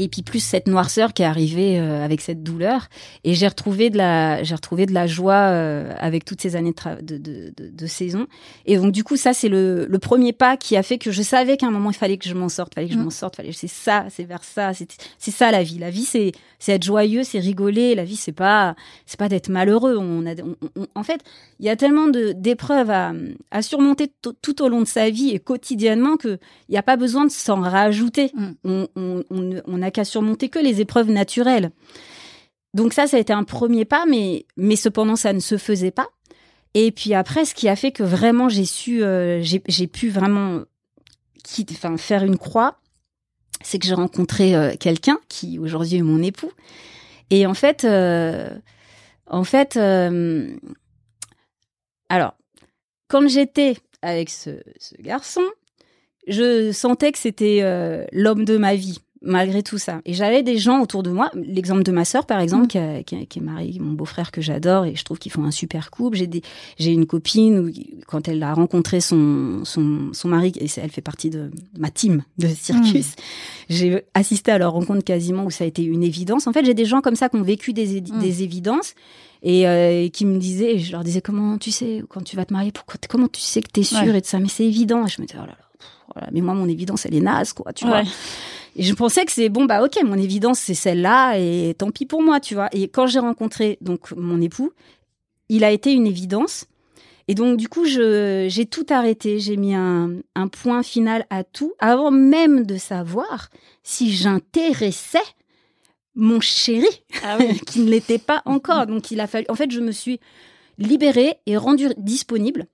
et puis plus cette noirceur qui est arrivée euh, avec cette douleur. Et j'ai retrouvé de la j'ai retrouvé de la joie euh, avec toutes ces années de, de, de, de, saison. Et donc du coup ça c'est le, le premier pas qui a fait que je savais qu'à un moment il fallait que je m'en sorte fallait que je mm. m'en sorte fallait c'est ça c'est vers ça c'est ça la vie. La vie c'est c'est être joyeux c'est rigoler. La vie c'est pas c'est pas d'être malheureux. On a on, en fait il y a tellement de d'épreuves à, à surmonter tout au long de sa vie et quotidiennement que il n'y a pas besoin de s'en rajouter. Mm. on, on, on, on a n'a qu'à surmonter que les épreuves naturelles. Donc ça, ça a été un premier pas, mais, mais cependant, ça ne se faisait pas. Et puis après, ce qui a fait que vraiment j'ai su, euh, j'ai pu vraiment enfin, faire une croix, c'est que j'ai rencontré euh, quelqu'un qui aujourd'hui est mon époux. Et en fait, euh, en fait, alors, quand j'étais avec ce, garçon, je sentais que c'était l'homme de ma vie malgré tout ça. Et j'avais des gens autour de moi, l'exemple de ma sœur par exemple, mm. qui, qui, est mariée, mon beau-frère que j'adore et je trouve qu'ils font un super couple. J'ai des, j'ai une copine où, quand elle a rencontré son, son, son mari, et elle fait partie de ma team de circus, mm. j'ai assisté à leur rencontre quasiment où ça a été une évidence. En fait, j'ai des gens comme ça qui ont vécu des, mm. des évidences et, euh, qui me disaient, et je leur disais comment tu sais quand tu vas te marier, pourquoi, comment tu sais que t'es sûre et de ça, mais c'est évident. Et je me disais oh là là, voilà, mais moi mon évidence elle est naze quoi, tu vois. Et je pensais que c'est bon, bah ok, mon évidence c'est celle-là et tant pis pour moi, tu vois. Et quand j'ai rencontré donc mon époux, il a été une évidence. Et donc du coup, j'ai tout arrêté, j'ai mis un, un, point final à tout avant même de savoir si j'intéressais mon chéri, ah *laughs* qui ne l'était pas encore. Donc il a fallu. En fait, je me suis libérée et rendue disponible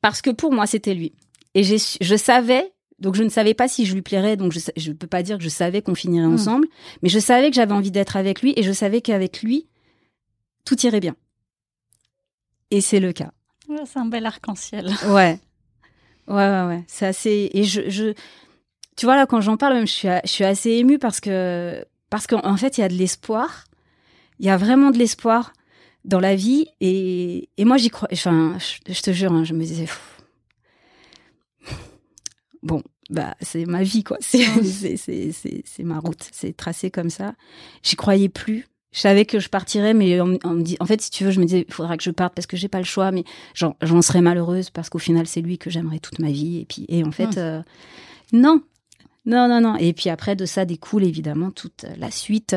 parce que pour moi c'était lui. Et je savais donc je ne savais pas si je lui plairais, donc je ne peux pas dire que je savais qu'on finirait hmm. ensemble, mais je savais que j'avais envie d'être avec lui et je savais qu'avec lui, tout irait bien. Et c'est le cas. c'est un bel arc-en-ciel. *laughs* Ouais. Ouais, ouais, ouais. C'est assez. Et je, je, tu vois, là, quand j'en parle, je suis, je suis assez émue parce que, parce qu'en fait, il y a de l'espoir. Il y a vraiment de l'espoir dans la vie. Et, et moi, j'y crois. Enfin, je, te jure, hein, je me disais, bon, bah c'est ma vie quoi. *laughs* C'est ma route, c'est tracé comme ça. J'y croyais plus. Je savais que je partirais, mais on, me dit, en fait, si tu veux, je me disais, il faudra que je parte parce que j'ai pas le choix, mais j'en serais malheureuse parce qu'au final, c'est lui que j'aimerais toute ma vie. Et puis, et en fait, euh, non, non, non, non. Et puis après, de ça découle évidemment toute la suite,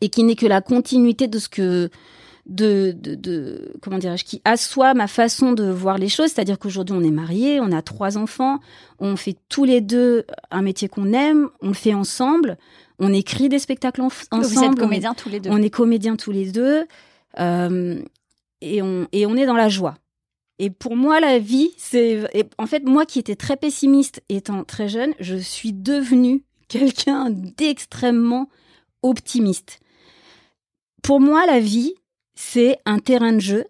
et qui n'est que la continuité de ce que de, de, de comment dirais-je, qui assoit ma façon de voir les choses. C'est-à-dire qu'aujourd'hui, on est mariés, on a trois enfants, on fait tous les deux un métier qu'on aime, on le fait ensemble, on écrit des spectacles ensemble. Vous êtes comédiens tous les deux. On est comédiens tous les deux, euh, et on et on est dans la joie. Et pour moi, la vie, c'est en fait moi qui étais très pessimiste étant très jeune, je suis devenue quelqu'un d'extrêmement optimiste. Pour moi, la vie, c'est un terrain de jeu,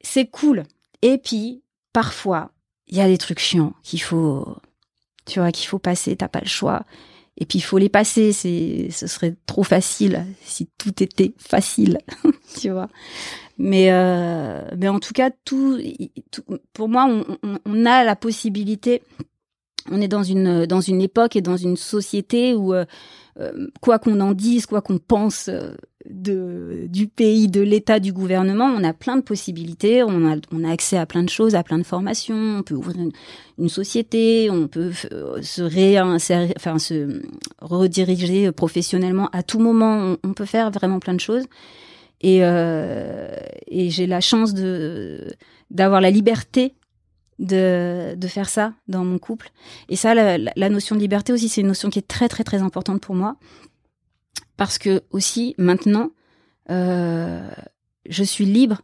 c'est cool. Et puis, parfois, il y a des trucs chiants qu'il faut, tu vois, qu'il faut passer, t'as pas le choix. Et puis, il faut les passer, c'est, ce serait trop facile si tout était facile, *laughs* tu vois. Mais, euh, mais en tout cas, tout, pour moi, on, on, a la possibilité, on est dans une, dans une époque et dans une société où, euh, euh, quoi qu'on en dise, quoi qu'on pense euh, du pays, de l'État, du gouvernement, on a plein de possibilités, on a, accès à plein de choses, à plein de formations, on peut ouvrir une, société, on peut euh, se rediriger professionnellement à tout moment, on, peut faire vraiment plein de choses. Et, et j'ai la chance d'avoir la liberté de, de faire ça dans mon couple. Et ça, la, la notion de liberté aussi, c'est une notion qui est très très très importante pour moi. Parce que aussi, maintenant, euh, je suis libre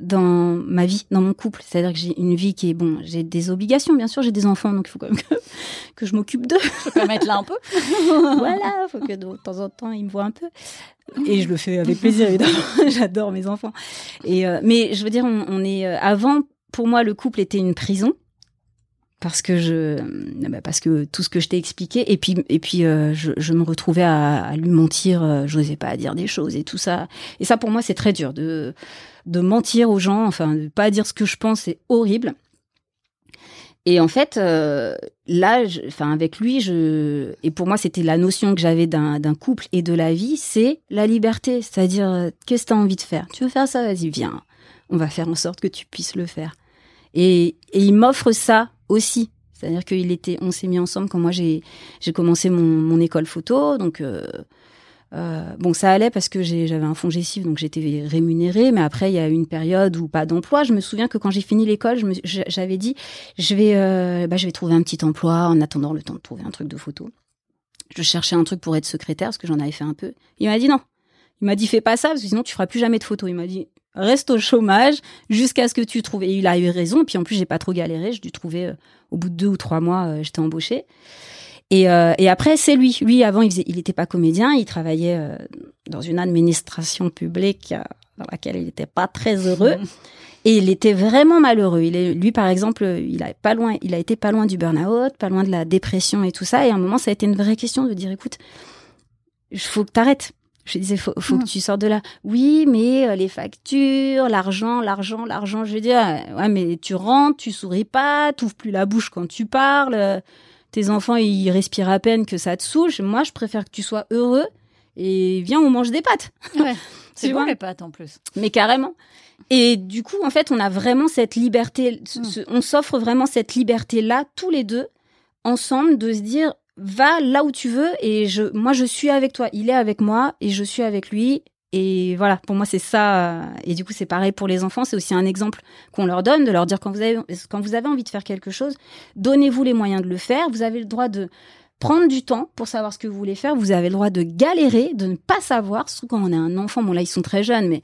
dans ma vie, dans mon couple. C'est-à-dire que j'ai une vie qui est bon. J'ai des obligations, bien sûr. J'ai des enfants, donc il faut quand même que, *laughs* que je m'occupe d'eux. Faut quand même être là un peu. *laughs* voilà, faut que de temps en temps ils me voient un peu. Et je le fais avec plaisir, évidemment. *laughs* J'adore mes enfants. Et euh, mais je veux dire, on, on est euh, avant pour moi, le couple était une prison parce que je bah, parce que tout ce que je t'ai expliqué et puis et puis euh, je, me retrouvais à, lui mentir euh, je n'osais pas dire des choses et tout ça. Et ça pour moi c'est très dur de de mentir aux gens enfin de pas dire ce que je pense c'est horrible. Et en fait euh, là enfin avec lui je et pour moi c'était la notion que j'avais d'un d'un couple et de la vie c'est la liberté. C'est-à-dire qu'est-ce que tu as envie de faire? Tu veux faire ça? Vas-y viens. On va faire en sorte que tu puisses le faire. Et, il m'offre ça aussi. C'est-à-dire qu'il était, on s'est mis ensemble quand moi j'ai commencé mon, école photo, donc euh, euh, bon ça allait parce que j'avais un fonds gestif, donc j'étais rémunérée. Mais après il y a eu une période où pas d'emploi. Je me souviens que quand j'ai fini l'école, j'avais dit je vais euh, bah, je vais trouver un petit emploi en attendant le temps de trouver un truc de photo. Je cherchais un truc pour être secrétaire parce que j'en avais fait un peu. Il m'a dit non. Il m'a dit fais pas ça parce que sinon tu feras plus jamais de photos. Il m'a dit reste au chômage jusqu'à ce que tu trouves. Et il a eu raison. Et puis en plus j'ai pas trop galéré. J'ai dû trouver euh, au bout de deux ou trois mois, euh, j'étais embauchée. Et, euh, et après c'est lui. Lui avant il faisait, il était pas comédien. Il travaillait dans une administration publique dans laquelle il n'était pas très heureux. *laughs* Et il était vraiment malheureux. Il est, lui, par exemple, il a pas loin, il a été pas loin du burn-out, pas loin de la dépression et tout ça. Et à un moment, ça a été une vraie question de dire, écoute, il faut que t'arrêtes. Je disais, faut, faut que mm. tu sortes de là. Oui, mais euh, les factures, l'argent, l'argent, l'argent. Je veux dire, euh, ouais, mais tu rentres, tu souris pas, t'ouvres plus la bouche quand tu parles. tes enfants, ils respirent à peine que ça te saoule. Moi, je préfère que tu sois heureux et viens, on mange des pâtes. Ouais. C'est *laughs* bon les pâtes en plus. Mais carrément. Et du coup, en fait, on a vraiment cette liberté, mm. on s'offre vraiment cette liberté-là, tous les deux, ensemble, de se dire, va là où tu veux et je, moi, je suis avec toi. Il est avec moi et je suis avec lui. Et voilà, pour moi, c'est ça. Et du coup, c'est pareil pour les enfants. C'est aussi un exemple qu'on leur donne, de leur dire quand vous avez, quand vous avez envie de faire quelque chose, donnez-vous les moyens de le faire. Vous avez le droit de prendre du temps pour savoir ce que vous voulez faire. Vous avez le droit de galérer, de ne pas savoir, surtout quand on est un enfant. Bon, là, ils sont très jeunes, mais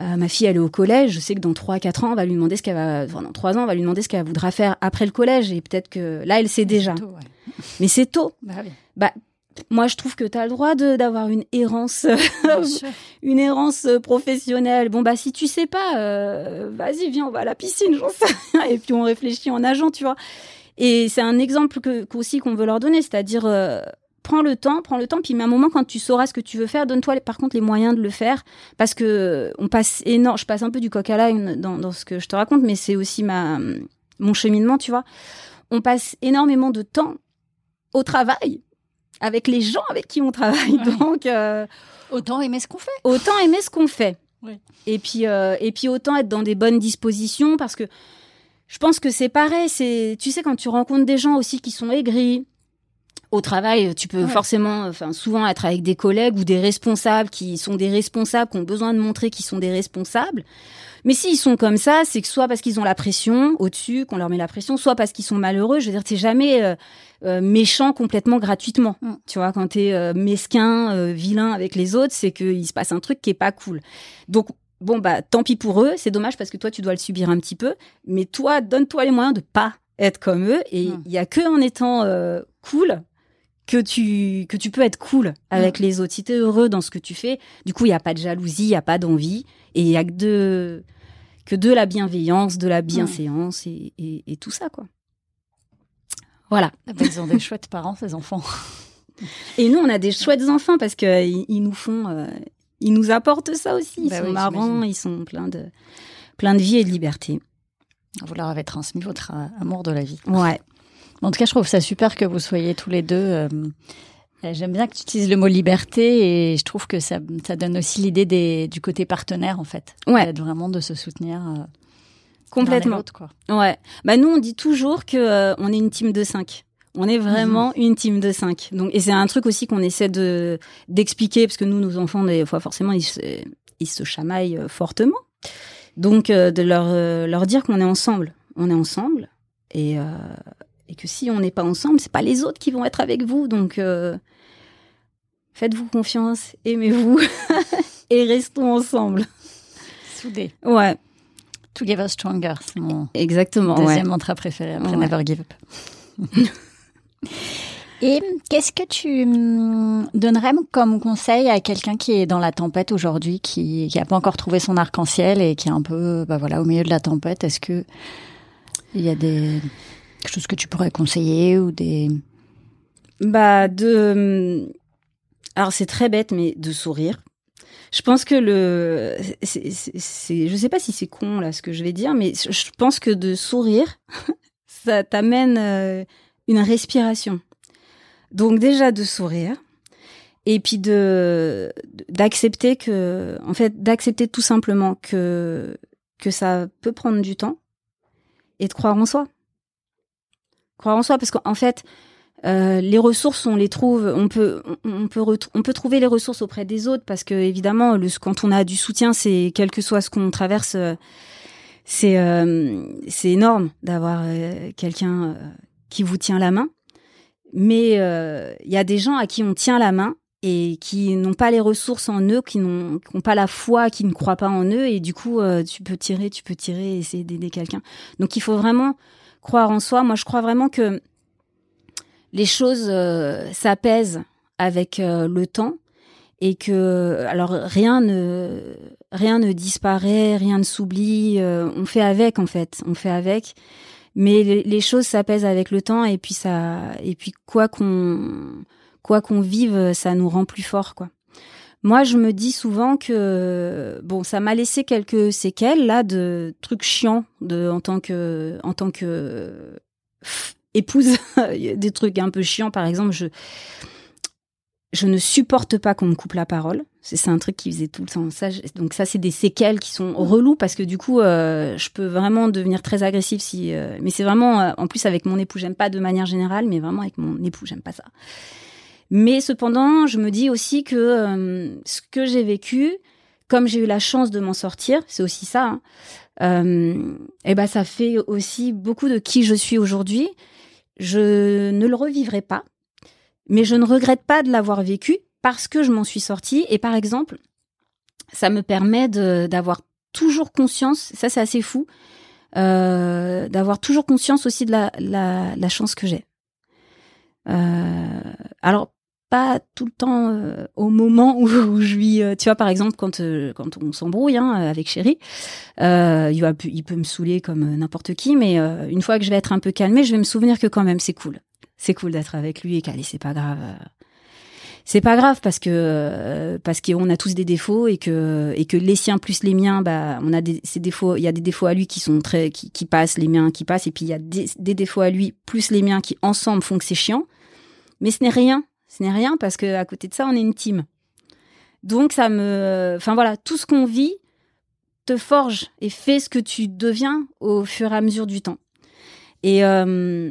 euh, ma fille, elle est au collège. Je sais que dans 3-4 ans, on va lui demander ce qu'elle va, enfin, dans 3 ans, on va lui demander ce qu'elle voudra faire après le collège. Et peut-être que là, elle sait déjà. Mais c'est tôt. Bah, bah, moi, je trouve que tu as le droit d'avoir une errance, *laughs* une errance professionnelle. Bon, bah, si tu sais pas, euh, vas-y, viens, on va à la piscine, j'en sais rien. Et puis, on réfléchit en nageant, tu vois. Et c'est un exemple que, aussi qu'on veut leur donner, c'est-à-dire, euh, prends le temps, prends le temps, puis à un moment quand tu sauras ce que tu veux faire, donne-toi par contre les moyens de le faire, parce que on passe énorme, je passe un peu du coq à l'âne dans, dans ce que je te raconte, mais c'est aussi ma mon cheminement, tu vois. On passe énormément de temps au travail avec les gens avec qui on travaille, donc euh, autant aimer ce qu'on fait. Autant aimer ce qu'on fait. Et puis euh, et puis autant être dans des bonnes dispositions, parce que je pense que c'est pareil. C'est tu sais quand tu rencontres des gens aussi qui sont aigris au travail, tu peux forcément, enfin souvent être avec des collègues ou des responsables qui sont des responsables, qui ont besoin de montrer qu'ils sont des responsables. Mais s'ils sont comme ça, c'est que soit parce qu'ils ont la pression au-dessus, qu'on leur met la pression, soit parce qu'ils sont malheureux. Je veux dire, t'es jamais euh, euh, méchant complètement gratuitement. Mm. Tu vois, quand t'es euh, mesquin, vilain avec les autres, c'est qu'il se passe un truc qui est pas cool. Donc bon bah tant pis pour eux. C'est dommage parce que toi tu dois le subir un petit peu. Mais toi, donne-toi les moyens de pas être comme eux. Et mm. il y a que en étant cool que tu que tu peux être cool avec mm. les autres. Si tu es heureux dans ce que tu fais, du coup, il y a pas de jalousie, il y a pas d'envie et il y a que de que de la bienveillance, de la mm. bienséance et, et, tout ça quoi. Voilà. Ah bah, ils ont des chouettes parents ces enfants. *laughs* Et nous, on a des chouettes enfants parce que ils, nous font euh, ils nous apportent ça aussi, ils bah sont marrants, ils sont pleins de plein de vie et de liberté. Vous leur avez transmis votre amour de la vie. Ouais. En tout cas, je trouve ça super que vous soyez tous les deux. Euh, j'aime bien que tu utilises le mot liberté et je trouve que ça, ça donne aussi l'idée du côté partenaire en fait. Ouais. Vraiment de se soutenir. Euh, Complètement. Quoi. Ouais. Bah nous on dit toujours que euh, on est une team de cinq. On est vraiment mhm. une team de cinq. Donc et c'est un truc aussi qu'on essaie de d'expliquer parce que nous nos enfants des fois forcément ils se, ils se chamaillent fortement. Donc de leur leur dire qu'on est ensemble. On est ensemble et et que si on n'est pas ensemble, c'est pas les autres qui vont être avec vous. Donc euh, faites-vous confiance, aimez-vous *laughs* et restons ensemble. Soudés. Ouais. Together Stronger, c'est mon Exactement, deuxième mantra préféré après Never Give Up. *laughs* Et qu'est-ce que tu hum, donnerais comme conseil à quelqu'un qui est dans la tempête aujourd'hui, qui n'a pas encore trouvé son arc-en-ciel et qui est un peu bah voilà, au milieu de la tempête? Est-ce que il y a des quelque chose que tu pourrais conseiller ou des bah de alors c'est très bête mais de sourire. Je pense que le c'est je sais pas si c'est con là ce que je vais dire mais je pense que de sourire *laughs* ça t'amène euh, une respiration. Donc déjà de sourire et puis de d'accepter que en fait d'accepter tout simplement que que ça peut prendre du temps et de croire en soi croire en soi, parce qu'en fait, euh, les ressources, on les trouve, on peut, on peut, on peut trouver les ressources auprès des autres, parce que évidemment, quand on a du soutien, c'est quel que soit ce qu'on traverse, euh, c'est euh, c'est énorme d'avoir quelqu'un qui vous tient la main. Mais il y a des gens à qui on tient la main et qui n'ont pas les ressources en eux, qui n'ont pas la foi, qui ne croient pas en eux, et du coup, tu peux tirer, tu peux tirer, essayer d'aider quelqu'un. Donc, il faut vraiment croire en soi. Moi, je crois vraiment que les choses s'apaisent avec le temps et que alors rien ne rien ne disparaît, rien ne s'oublie, euh, on fait avec en fait, on fait avec. Mais les, choses s'apaisent avec le temps et puis ça et puis quoi qu'on quoi qu'on vive, ça nous rend plus fort quoi. Moi, je me dis souvent que bon, ça m'a laissé quelques séquelles là de trucs chiants de en tant que en tant que épouse, *laughs* des trucs un peu chiants par exemple, je je ne supporte pas qu'on me coupe la parole. C'est un truc qui faisait tout le temps. Donc ça, c'est des séquelles qui sont relous parce que du coup, euh, je peux vraiment devenir très agressive si. Euh, mais c'est vraiment, euh, en plus avec mon époux, j'aime pas de manière générale, mais vraiment avec mon époux, j'aime pas ça. Mais cependant, je me dis aussi que ce que j'ai vécu, comme j'ai eu la chance de m'en sortir, c'est aussi ça. Hein, et eh ben, ça fait aussi beaucoup de qui je suis aujourd'hui. Je ne le revivrai pas mais je ne regrette pas de l'avoir vécu parce que je m'en suis sortie. Et par exemple, ça me permet d'avoir toujours conscience, ça c'est assez fou, euh, d'avoir toujours conscience aussi de la, la, chance que j'ai. Euh, alors, pas tout le temps euh, au moment où, je vis, euh, tu vois, par exemple, quand, euh, quand on s'embrouille hein, avec chéri, il, va, il peut me saouler comme n'importe qui, mais une fois que je vais être un peu calmée, je vais me souvenir que quand même c'est cool c'est cool d'être avec lui et qu'allez, c'est pas grave. C'est pas grave parce que parce qu'on a tous des défauts et que et que les siens plus les miens, bah on a des ces défauts. Il y a des défauts à lui qui sont très qui, qui passent, les miens qui passent, et puis il y a des, des défauts à lui plus les miens qui ensemble font que c'est chiant. Mais ce n'est rien, ce n'est rien parce que à côté de ça, on est une team. Donc ça me, enfin voilà, tout ce qu'on vit te forge et fait ce que tu deviens au fur et à mesure du temps. Et euh,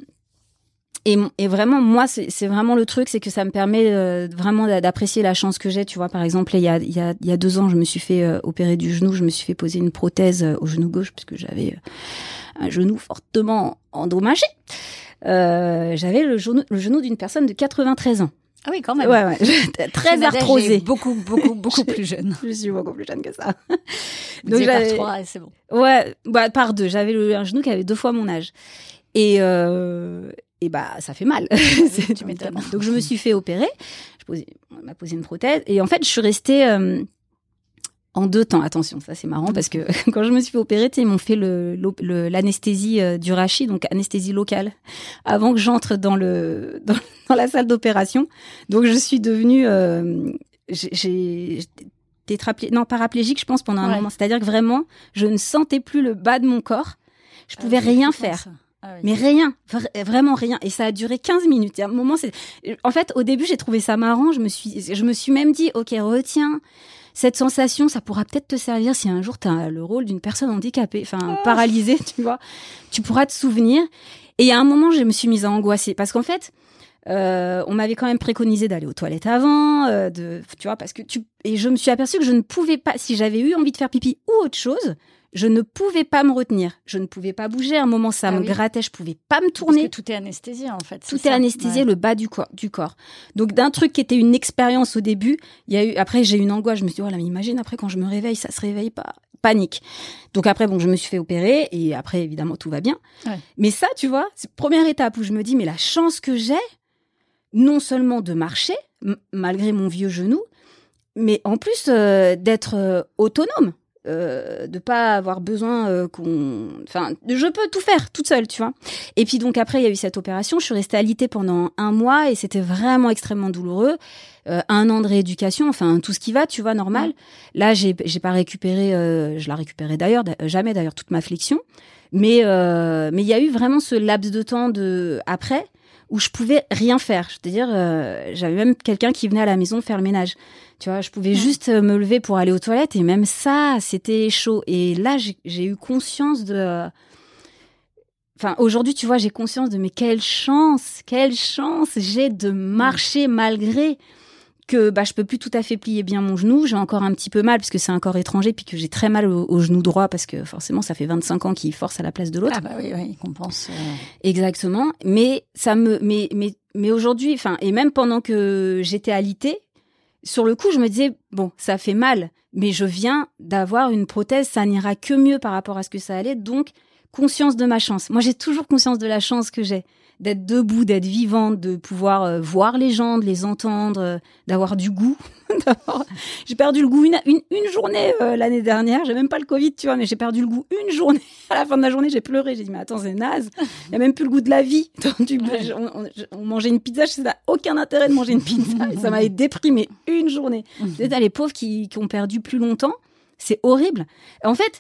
et, et, vraiment, moi, c'est vraiment le truc, c'est que ça me permet euh, vraiment d'apprécier la chance que j'ai. Tu vois, par exemple, il y a, il y, a, il y a deux ans, je me suis fait euh, opérer du genou, je me suis fait poser une prothèse au genou gauche puisque j'avais un genou fortement endommagé. j'avais le genou, le genou d'une personne de 93 ans. Ah oui, quand même. Ouais, ouais. *laughs* *laughs* très arthrosée. Beaucoup, beaucoup, beaucoup *laughs* plus jeune. je suis beaucoup plus jeune que ça. Donc par trois, c'est bon. Ouais, bah, par deux. J'avais un genou qui avait deux fois mon âge. Et, euh, et bah ça fait mal. tu m'étonnes. Donc je me suis fait opérer, je on m'a posé une prothèse et en fait je suis restée euh, en deux temps. Attention, ça c'est marrant parce que *laughs* quand je me suis fait opérer, ils m'ont fait le l'anesthésie euh, du rachis, donc anesthésie locale, avant que j'entre dans le *laughs* dans, la salle d'opération. Donc je suis devenue euh, j'ai tétraplégique, non paraplégique, je pense pendant un moment. C'est-à-dire que vraiment, je ne sentais plus le bas de mon corps. Je pouvais ah, rien faire. Ah mais rien, vraiment rien. Et ça a duré 15 minutes. Et à un moment, c'est, en fait, au début, j'ai trouvé ça marrant. Je me suis, je me suis même dit, ok, retiens cette sensation, ça pourra peut-être te servir si un jour tu as le rôle d'une personne handicapée, enfin oh. paralysée, tu vois. Tu pourras te souvenir. Et à un moment, je me suis mise à angoisser parce qu'en fait, euh, on m'avait quand même préconisé d'aller aux toilettes avant, euh, de, tu vois, parce que tu et je me suis aperçue que je ne pouvais pas, si j'avais eu envie de faire pipi ou autre chose, je ne pouvais pas me retenir. Je ne pouvais pas bouger. À un moment, ça ah me grattait. Je pouvais pas me tourner. tout est anesthésié, en fait. Tout est, anesthésié, le bas du, corps, du corps. Donc, d'un truc qui était une expérience au début, il y a eu, après, j'ai eu une angoisse. Je me suis dit, voilà, mais imagine, après, quand je me réveille, ça se réveille pas. Panique. Donc, après, bon, je me suis fait opérer et après, évidemment, tout va bien. Mais ça, tu vois, c'est première étape où je me dis, mais la chance que j'ai, non seulement de marcher, malgré mon vieux genou, mais en plus euh, d'être euh, autonome euh, de pas avoir besoin euh, qu'on enfin je peux tout faire toute seule tu vois. Et puis donc après il y a eu cette opération. Je suis restée alitée pendant un mois et c'était vraiment extrêmement douloureux. Euh, un an de rééducation enfin tout ce qui va tu vois normal. Là j'ai j'ai pas récupéré euh, je la récupérais d'ailleurs jamais d'ailleurs toute ma flexion. Mais mais il y a eu vraiment ce laps de temps de après où je pouvais rien faire. C'est-à-dire, euh, j'avais même quelqu'un qui venait à la maison faire le ménage. Tu vois, je pouvais juste euh, me lever pour aller aux toilettes et même ça, c'était chaud. Et là, j'ai eu conscience de. Enfin, aujourd'hui, tu vois, j'ai conscience de mais quelle chance, quelle chance j'ai de marcher malgré que bah je peux plus tout à fait plier bien mon genou, j'ai encore un petit peu mal parce que c'est un corps étranger puis que j'ai très mal au, genou droit parce que forcément ça fait 25 ans qu'il force à la place de l'autre. Ah bah oui oui, il compense. Euh. Exactement, mais ça me mais mais mais aujourd'hui enfin et même pendant que j'étais alitée, sur le coup, je me disais bon, ça fait mal, mais je viens d'avoir une prothèse, ça n'ira que mieux par rapport à ce que ça allait donc conscience de ma chance. Moi, j'ai toujours conscience de la chance que j'ai d'être debout, d'être vivante, de pouvoir euh, voir les gens, de les entendre, euh, d'avoir du goût. *laughs* j'ai perdu le goût une, une, journée euh, l'année dernière. J'ai même pas le Covid, tu vois, mais j'ai perdu le goût une journée. *laughs* À la fin de la journée, j'ai pleuré. J'ai dit, mais attends, c'est naze. Il y a même plus le goût de la vie. *laughs* on, mangeait une pizza. Ça n'a aucun intérêt de manger une pizza. ça m'avait déprimé une journée. Mmh. les pauvres qui, qui ont perdu plus longtemps. C'est horrible. En fait,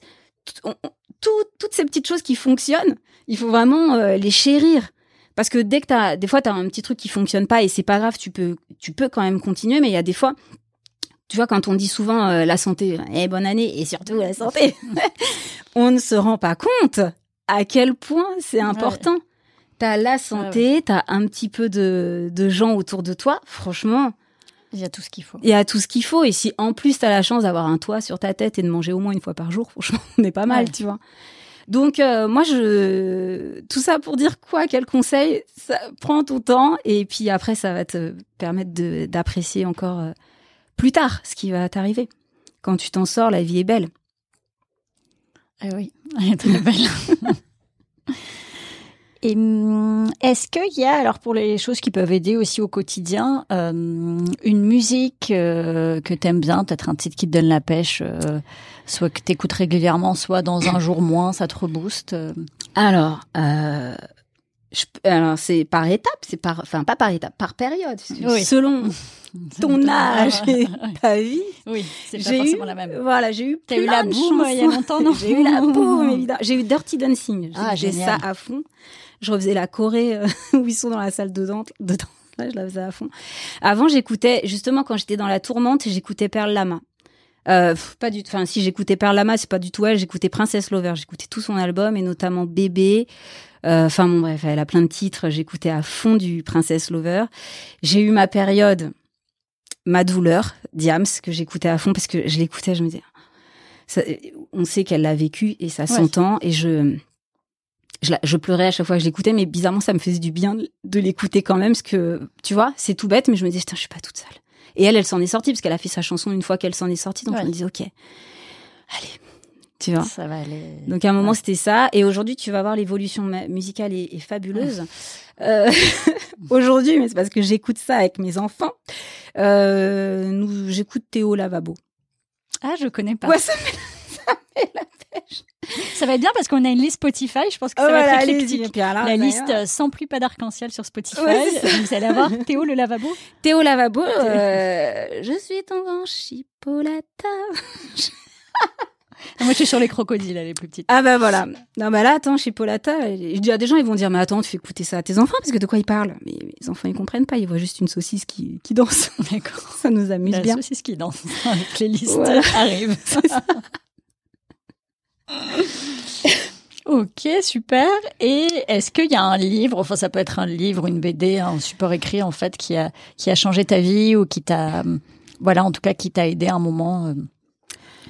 toutes ces petites choses qui fonctionnent, il faut vraiment les chérir. Parce que dès que t'as, des fois, t'as un petit truc qui fonctionne pas et c'est pas grave, tu peux, tu peux quand même continuer, mais il y a des fois, tu vois, quand on dit souvent euh, la santé, eh, bonne année et surtout la santé, *laughs* *laughs* on ne se rend pas compte à quel point c'est important. T'as la santé, tu t'as un petit peu de, de gens autour de toi, franchement. Il y a tout ce qu'il faut. Il y a tout ce qu'il faut. Et si en plus t'as la chance d'avoir un toit sur ta tête et de manger au moins une fois par jour, franchement, *laughs* on est pas mal, tu vois. Donc euh, moi je tout ça pour dire quoi quel conseil ça prend ton temps et puis après ça va te permettre d'apprécier encore euh, plus tard ce qui va t'arriver. Quand tu t'en sors, la vie est belle. Ah oui, *laughs* elle est très belle. *laughs* Et hum, est-ce qu'il y a, alors pour les choses qui peuvent aider aussi au quotidien, euh, une musique euh, que t'aimes bien, peut-être un titre qui te donne la pêche, euh, soit que t'écoutes régulièrement, soit dans un jour moins, ça te rebooste Alors, je, alors c'est par étape, c'est par, enfin pas par étape, par période, selon *laughs* ton âge et ta vie. Oui, c'est pas forcément la même. Voilà, j'ai eu. T'as eu la boum il y a longtemps, non? *laughs* J'ai eu la boum, *laughs* évidemment. J'ai eu Dirty Dancing. Ah, j'ai ça à fond je refaisais la Corée euh, *laughs* où ils sont dans la salle de danse. Là, je la faisais à fond. Avant, j'écoutais, justement, quand j'étais dans la tourmente, j'écoutais Perle Lama. Euh, pas du tout. Enfin, si j'écoutais Perle Lama, c'est pas du tout elle. J'écoutais Princess Lover. J'écoutais tout son album et notamment Bébé. Euh, enfin, bon, bref, elle a plein de titres. J'écoutais à fond du Princess Lover. J'ai eu ma période, ma douleur, Diams, que j'écoutais à fond parce que je l'écoutais, je me disais, ça, on sait qu'elle l'a vécu et ça s'entend et je, je, pleurais à chaque fois que je l'écoutais, mais bizarrement, ça me faisait du bien de l'écouter quand même, parce que, tu vois, c'est tout bête, mais je me disais, putain, je suis pas toute seule. Et elle, elle s'en est sortie, parce qu'elle a fait sa chanson une fois qu'elle s'en est sortie, donc je me disais, ok, allez, tu vois. Ça va aller. Donc à un moment, c'était ça. Et aujourd'hui, tu vas voir, l'évolution musicale est, fabuleuse. Euh, *laughs* aujourd'hui, mais c'est parce que j'écoute ça avec mes enfants. Euh, nous, j'écoute Théo Lavabo. Ah, je connais pas. Ouais, ça *laughs* ça met la ça va être bien parce qu'on a une liste Spotify. Je pense que ça va être éclectique. la liste euh, sans plus pas d'arc-en-ciel sur Spotify. Vous allez avoir Théo le lavabo. Théo lavabo. Euh, je suis ton grand chipolata. Moi, je suis sur les crocodiles, les plus petites. Ah bah voilà. Non bah là, attends, chipolata. Je dis à des gens, ils vont dire, mais attends, tu fais écouter ça à tes enfants parce que de quoi ils parlent? Mais les enfants, ils comprennent pas. Ils voient juste une saucisse qui, qui danse. D'accord. Ça nous amuse bien. La saucisse qui danse. Les listes arrivent. *laughs* Ok, super. Et est-ce qu'il y a un livre, enfin ça peut être un livre, une BD, un support écrit en fait qui a qui a changé ta vie ou qui t'a, voilà, en tout cas qui t'a aidé à un moment euh,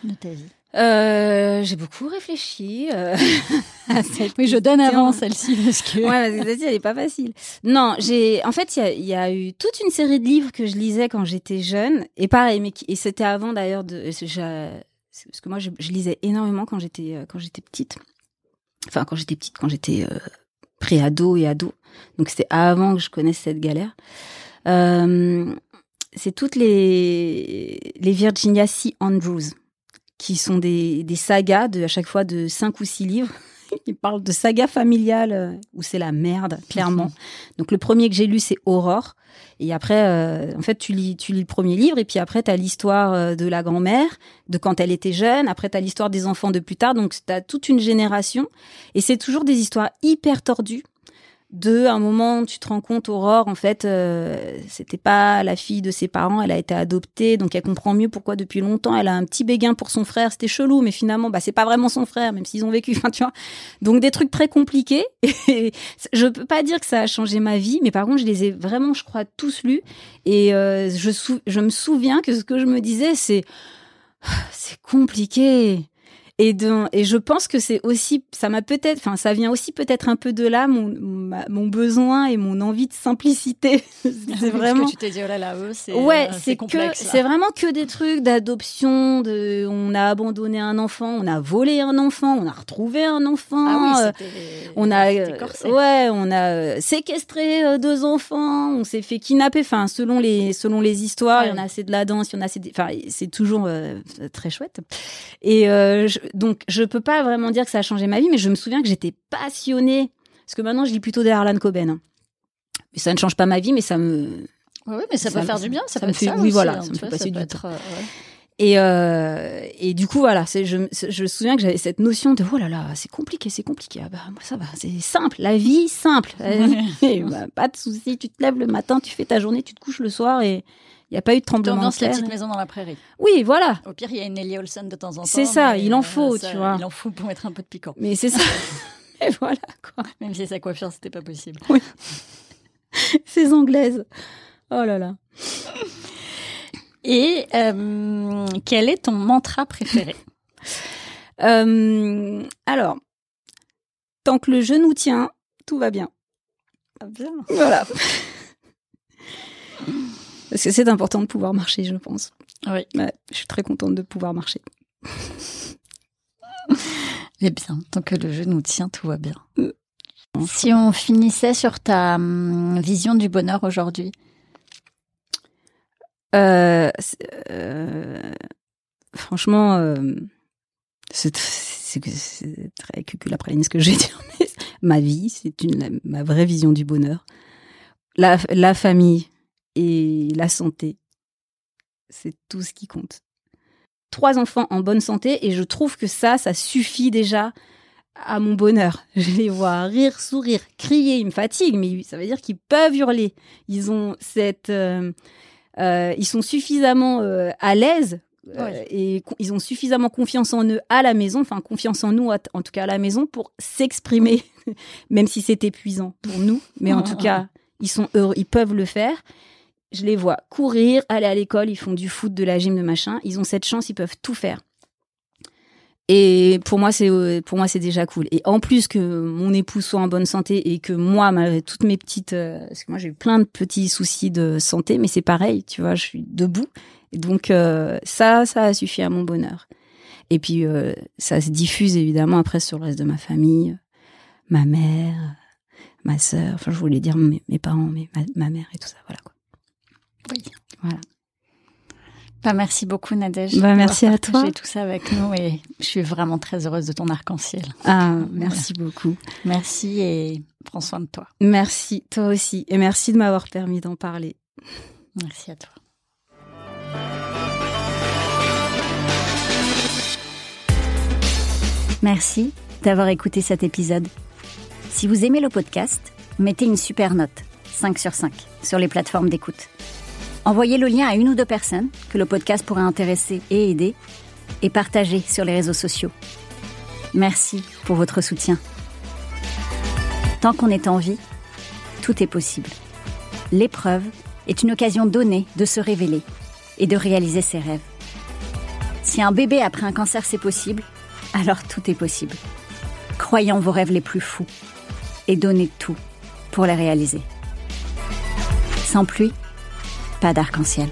de ta vie? Euh, j'ai beaucoup réfléchi. Euh, *laughs* à cette oui, je donne avant celle-ci parce que. ouais, parce que elle est pas facile. Non, j'ai. En fait, il y a, y a, eu toute une série de livres que je lisais quand j'étais jeune, et pareil, mais et c'était avant d'ailleurs de parce que moi je, lisais énormément quand j'étais euh, quand j'étais petite. Enfin quand j'étais petite, quand j'étais euh, pré-ado et ado. Donc c'était avant que je connaisse cette galère. Euh, c'est toutes les les Virginia C. Andrews qui sont des, des sagas de à chaque fois de cinq ou six livres il parle de saga familiale euh, où c'est la merde, clairement. Donc le premier que j'ai lu, c'est Aurore. Et après, euh, en fait, tu lis, tu lis le premier livre, et puis après, tu as l'histoire euh, de la grand-mère, de quand elle était jeune. Après, tu as l'histoire des enfants de plus tard. Donc, tu as toute une génération. Et c'est toujours des histoires hyper tordues Deux, à un moment, tu te rends compte, Aurore, en fait, euh, c'était pas la fille de ses parents, elle a été adoptée, donc elle comprend mieux pourquoi depuis longtemps elle a un petit béguin pour son frère. C'était chelou, mais finalement, bah c'est pas vraiment son frère, même s'ils ont vécu. *laughs* Enfin, tu vois. Donc des trucs très compliqués. *laughs* Et je peux pas dire que ça a changé ma vie, mais par contre, je les ai vraiment, je crois, tous lus. Et euh, je, je me souviens que ce que je me disais, c'est *sighs* c'est compliqué. Et, et je pense que c'est aussi, ça m'a peut-être, enfin, ça vient aussi peut-être un peu de là, mon, mon besoin et mon envie de simplicité. *laughs* c'est vraiment. que tu t'es dit, oh là là, eux, c'est. Ouais, euh, c'est que, c'est vraiment que des trucs d'adoption, de, on a abandonné un enfant, on a volé un enfant, on a retrouvé un enfant. Ah oui, euh, on a, euh, ouais, on a séquestré deux enfants, on s'est fait kidnapper, enfin, selon les, selon les histoires, il y en a assez de la danse, il y en a assez, enfin, c'est toujours très chouette. Et, je, donc je peux pas vraiment dire que ça a changé ma vie, mais je me souviens que j'étais passionnée. Parce que maintenant, je lis plutôt des Harlan Coben. Hein. Mais ça ne change pas ma vie, mais ça me. Oui, mais ça, peut faire du bien. Ça, peut me fait, oui, voilà, hein, ça me fait passer du temps. Euh, et, euh, et du coup, voilà, je, je me souviens que j'avais cette notion de oh là là, c'est compliqué, c'est compliqué. Ah bah, moi, ça va, c'est simple, la vie simple. *laughs* bah, pas de souci, tu te lèves le matin, tu fais ta journée, tu te couches le soir et il n'y a pas eu de tremblement de terre. la petite maison dans la prairie. Oui, voilà. Au pire, il y a une Ellie Olsen de temps en temps. C'est ça, il en faut, tu vois. Il en faut pour mettre un peu de piquant. Mais c'est ça. *laughs* Et voilà, quoi. Même si sa coiffure, c'était pas possible. Oui. *laughs* Ces Anglaises. Oh là là. Et euh, quel est ton mantra préféré? *laughs* Euh, Alors, tant que le genou tient, tout va bien. Ah bien. Voilà. Parce que c'est important de pouvoir marcher, je pense. Oui. je suis très contente de pouvoir marcher. Eh bien, tant que le genou tient, tout va bien. Euh. Si on finissait sur ta hum, vision du bonheur aujourd'hui euh, euh, Franchement, c'est très cucul après ce que je vais *laughs* dire. ma vie, c'est ma vraie vision du bonheur. La, la famille, et la santé. C'est tout ce qui compte. Trois enfants en bonne santé et je trouve que ça, ça suffit déjà à mon bonheur. *laughs* Je les vois rire, sourire, crier, ils me fatiguent, mais ça veut dire qu'ils peuvent hurler. Ils ont cette, euh, euh, ils sont suffisamment euh, à l'aise et ils ont suffisamment confiance en eux à la maison, enfin confiance en nous en tout cas à la maison pour s'exprimer, *laughs* même si c'est épuisant pour nous, mais en *laughs* tout cas ils sont heureux, ils peuvent le faire je les vois courir, aller à l'école, ils font du foot, de la gym, de machin. Ils ont cette chance, ils peuvent tout faire. Et pour moi, c'est euh, pour moi c'est déjà cool. Et en plus que mon époux soit en bonne santé et que moi, malgré toutes mes petites, euh, parce que moi j'ai eu plein de petits soucis de santé, mais c'est pareil, tu vois, je suis debout. Et donc euh, ça, ça a suffi à mon bonheur. Et puis ça se diffuse évidemment après sur le reste de ma famille, ma mère, ma sœur. Enfin, je voulais dire mes, parents, mais ma, ma mère et tout ça. Voilà quoi. Oui. Voilà. Bah, merci beaucoup Nadège. Bah, merci à toi. tout ça avec nous et je suis vraiment très heureuse de ton arc-en-ciel. Ah, merci beaucoup. Merci et prends soin de toi. Merci, toi aussi. Et merci de m'avoir permis d'en parler. Merci à toi. Merci d'avoir écouté cet épisode. Si vous aimez le podcast, mettez une super note, 5 sur 5, sur les plateformes d'écoute. Envoyez le lien à une ou deux personnes que le podcast pourrait intéresser et aider et partagez sur les réseaux sociaux. Merci pour votre soutien. Tant qu'on est en vie, tout est possible. L'épreuve est une occasion donnée de se révéler et de réaliser ses rêves. Si un bébé après un cancer c'est possible, alors tout est possible. Croyez en vos rêves les plus fous et donnez tout pour les réaliser. Sans pluie, pas d'arc-en-ciel.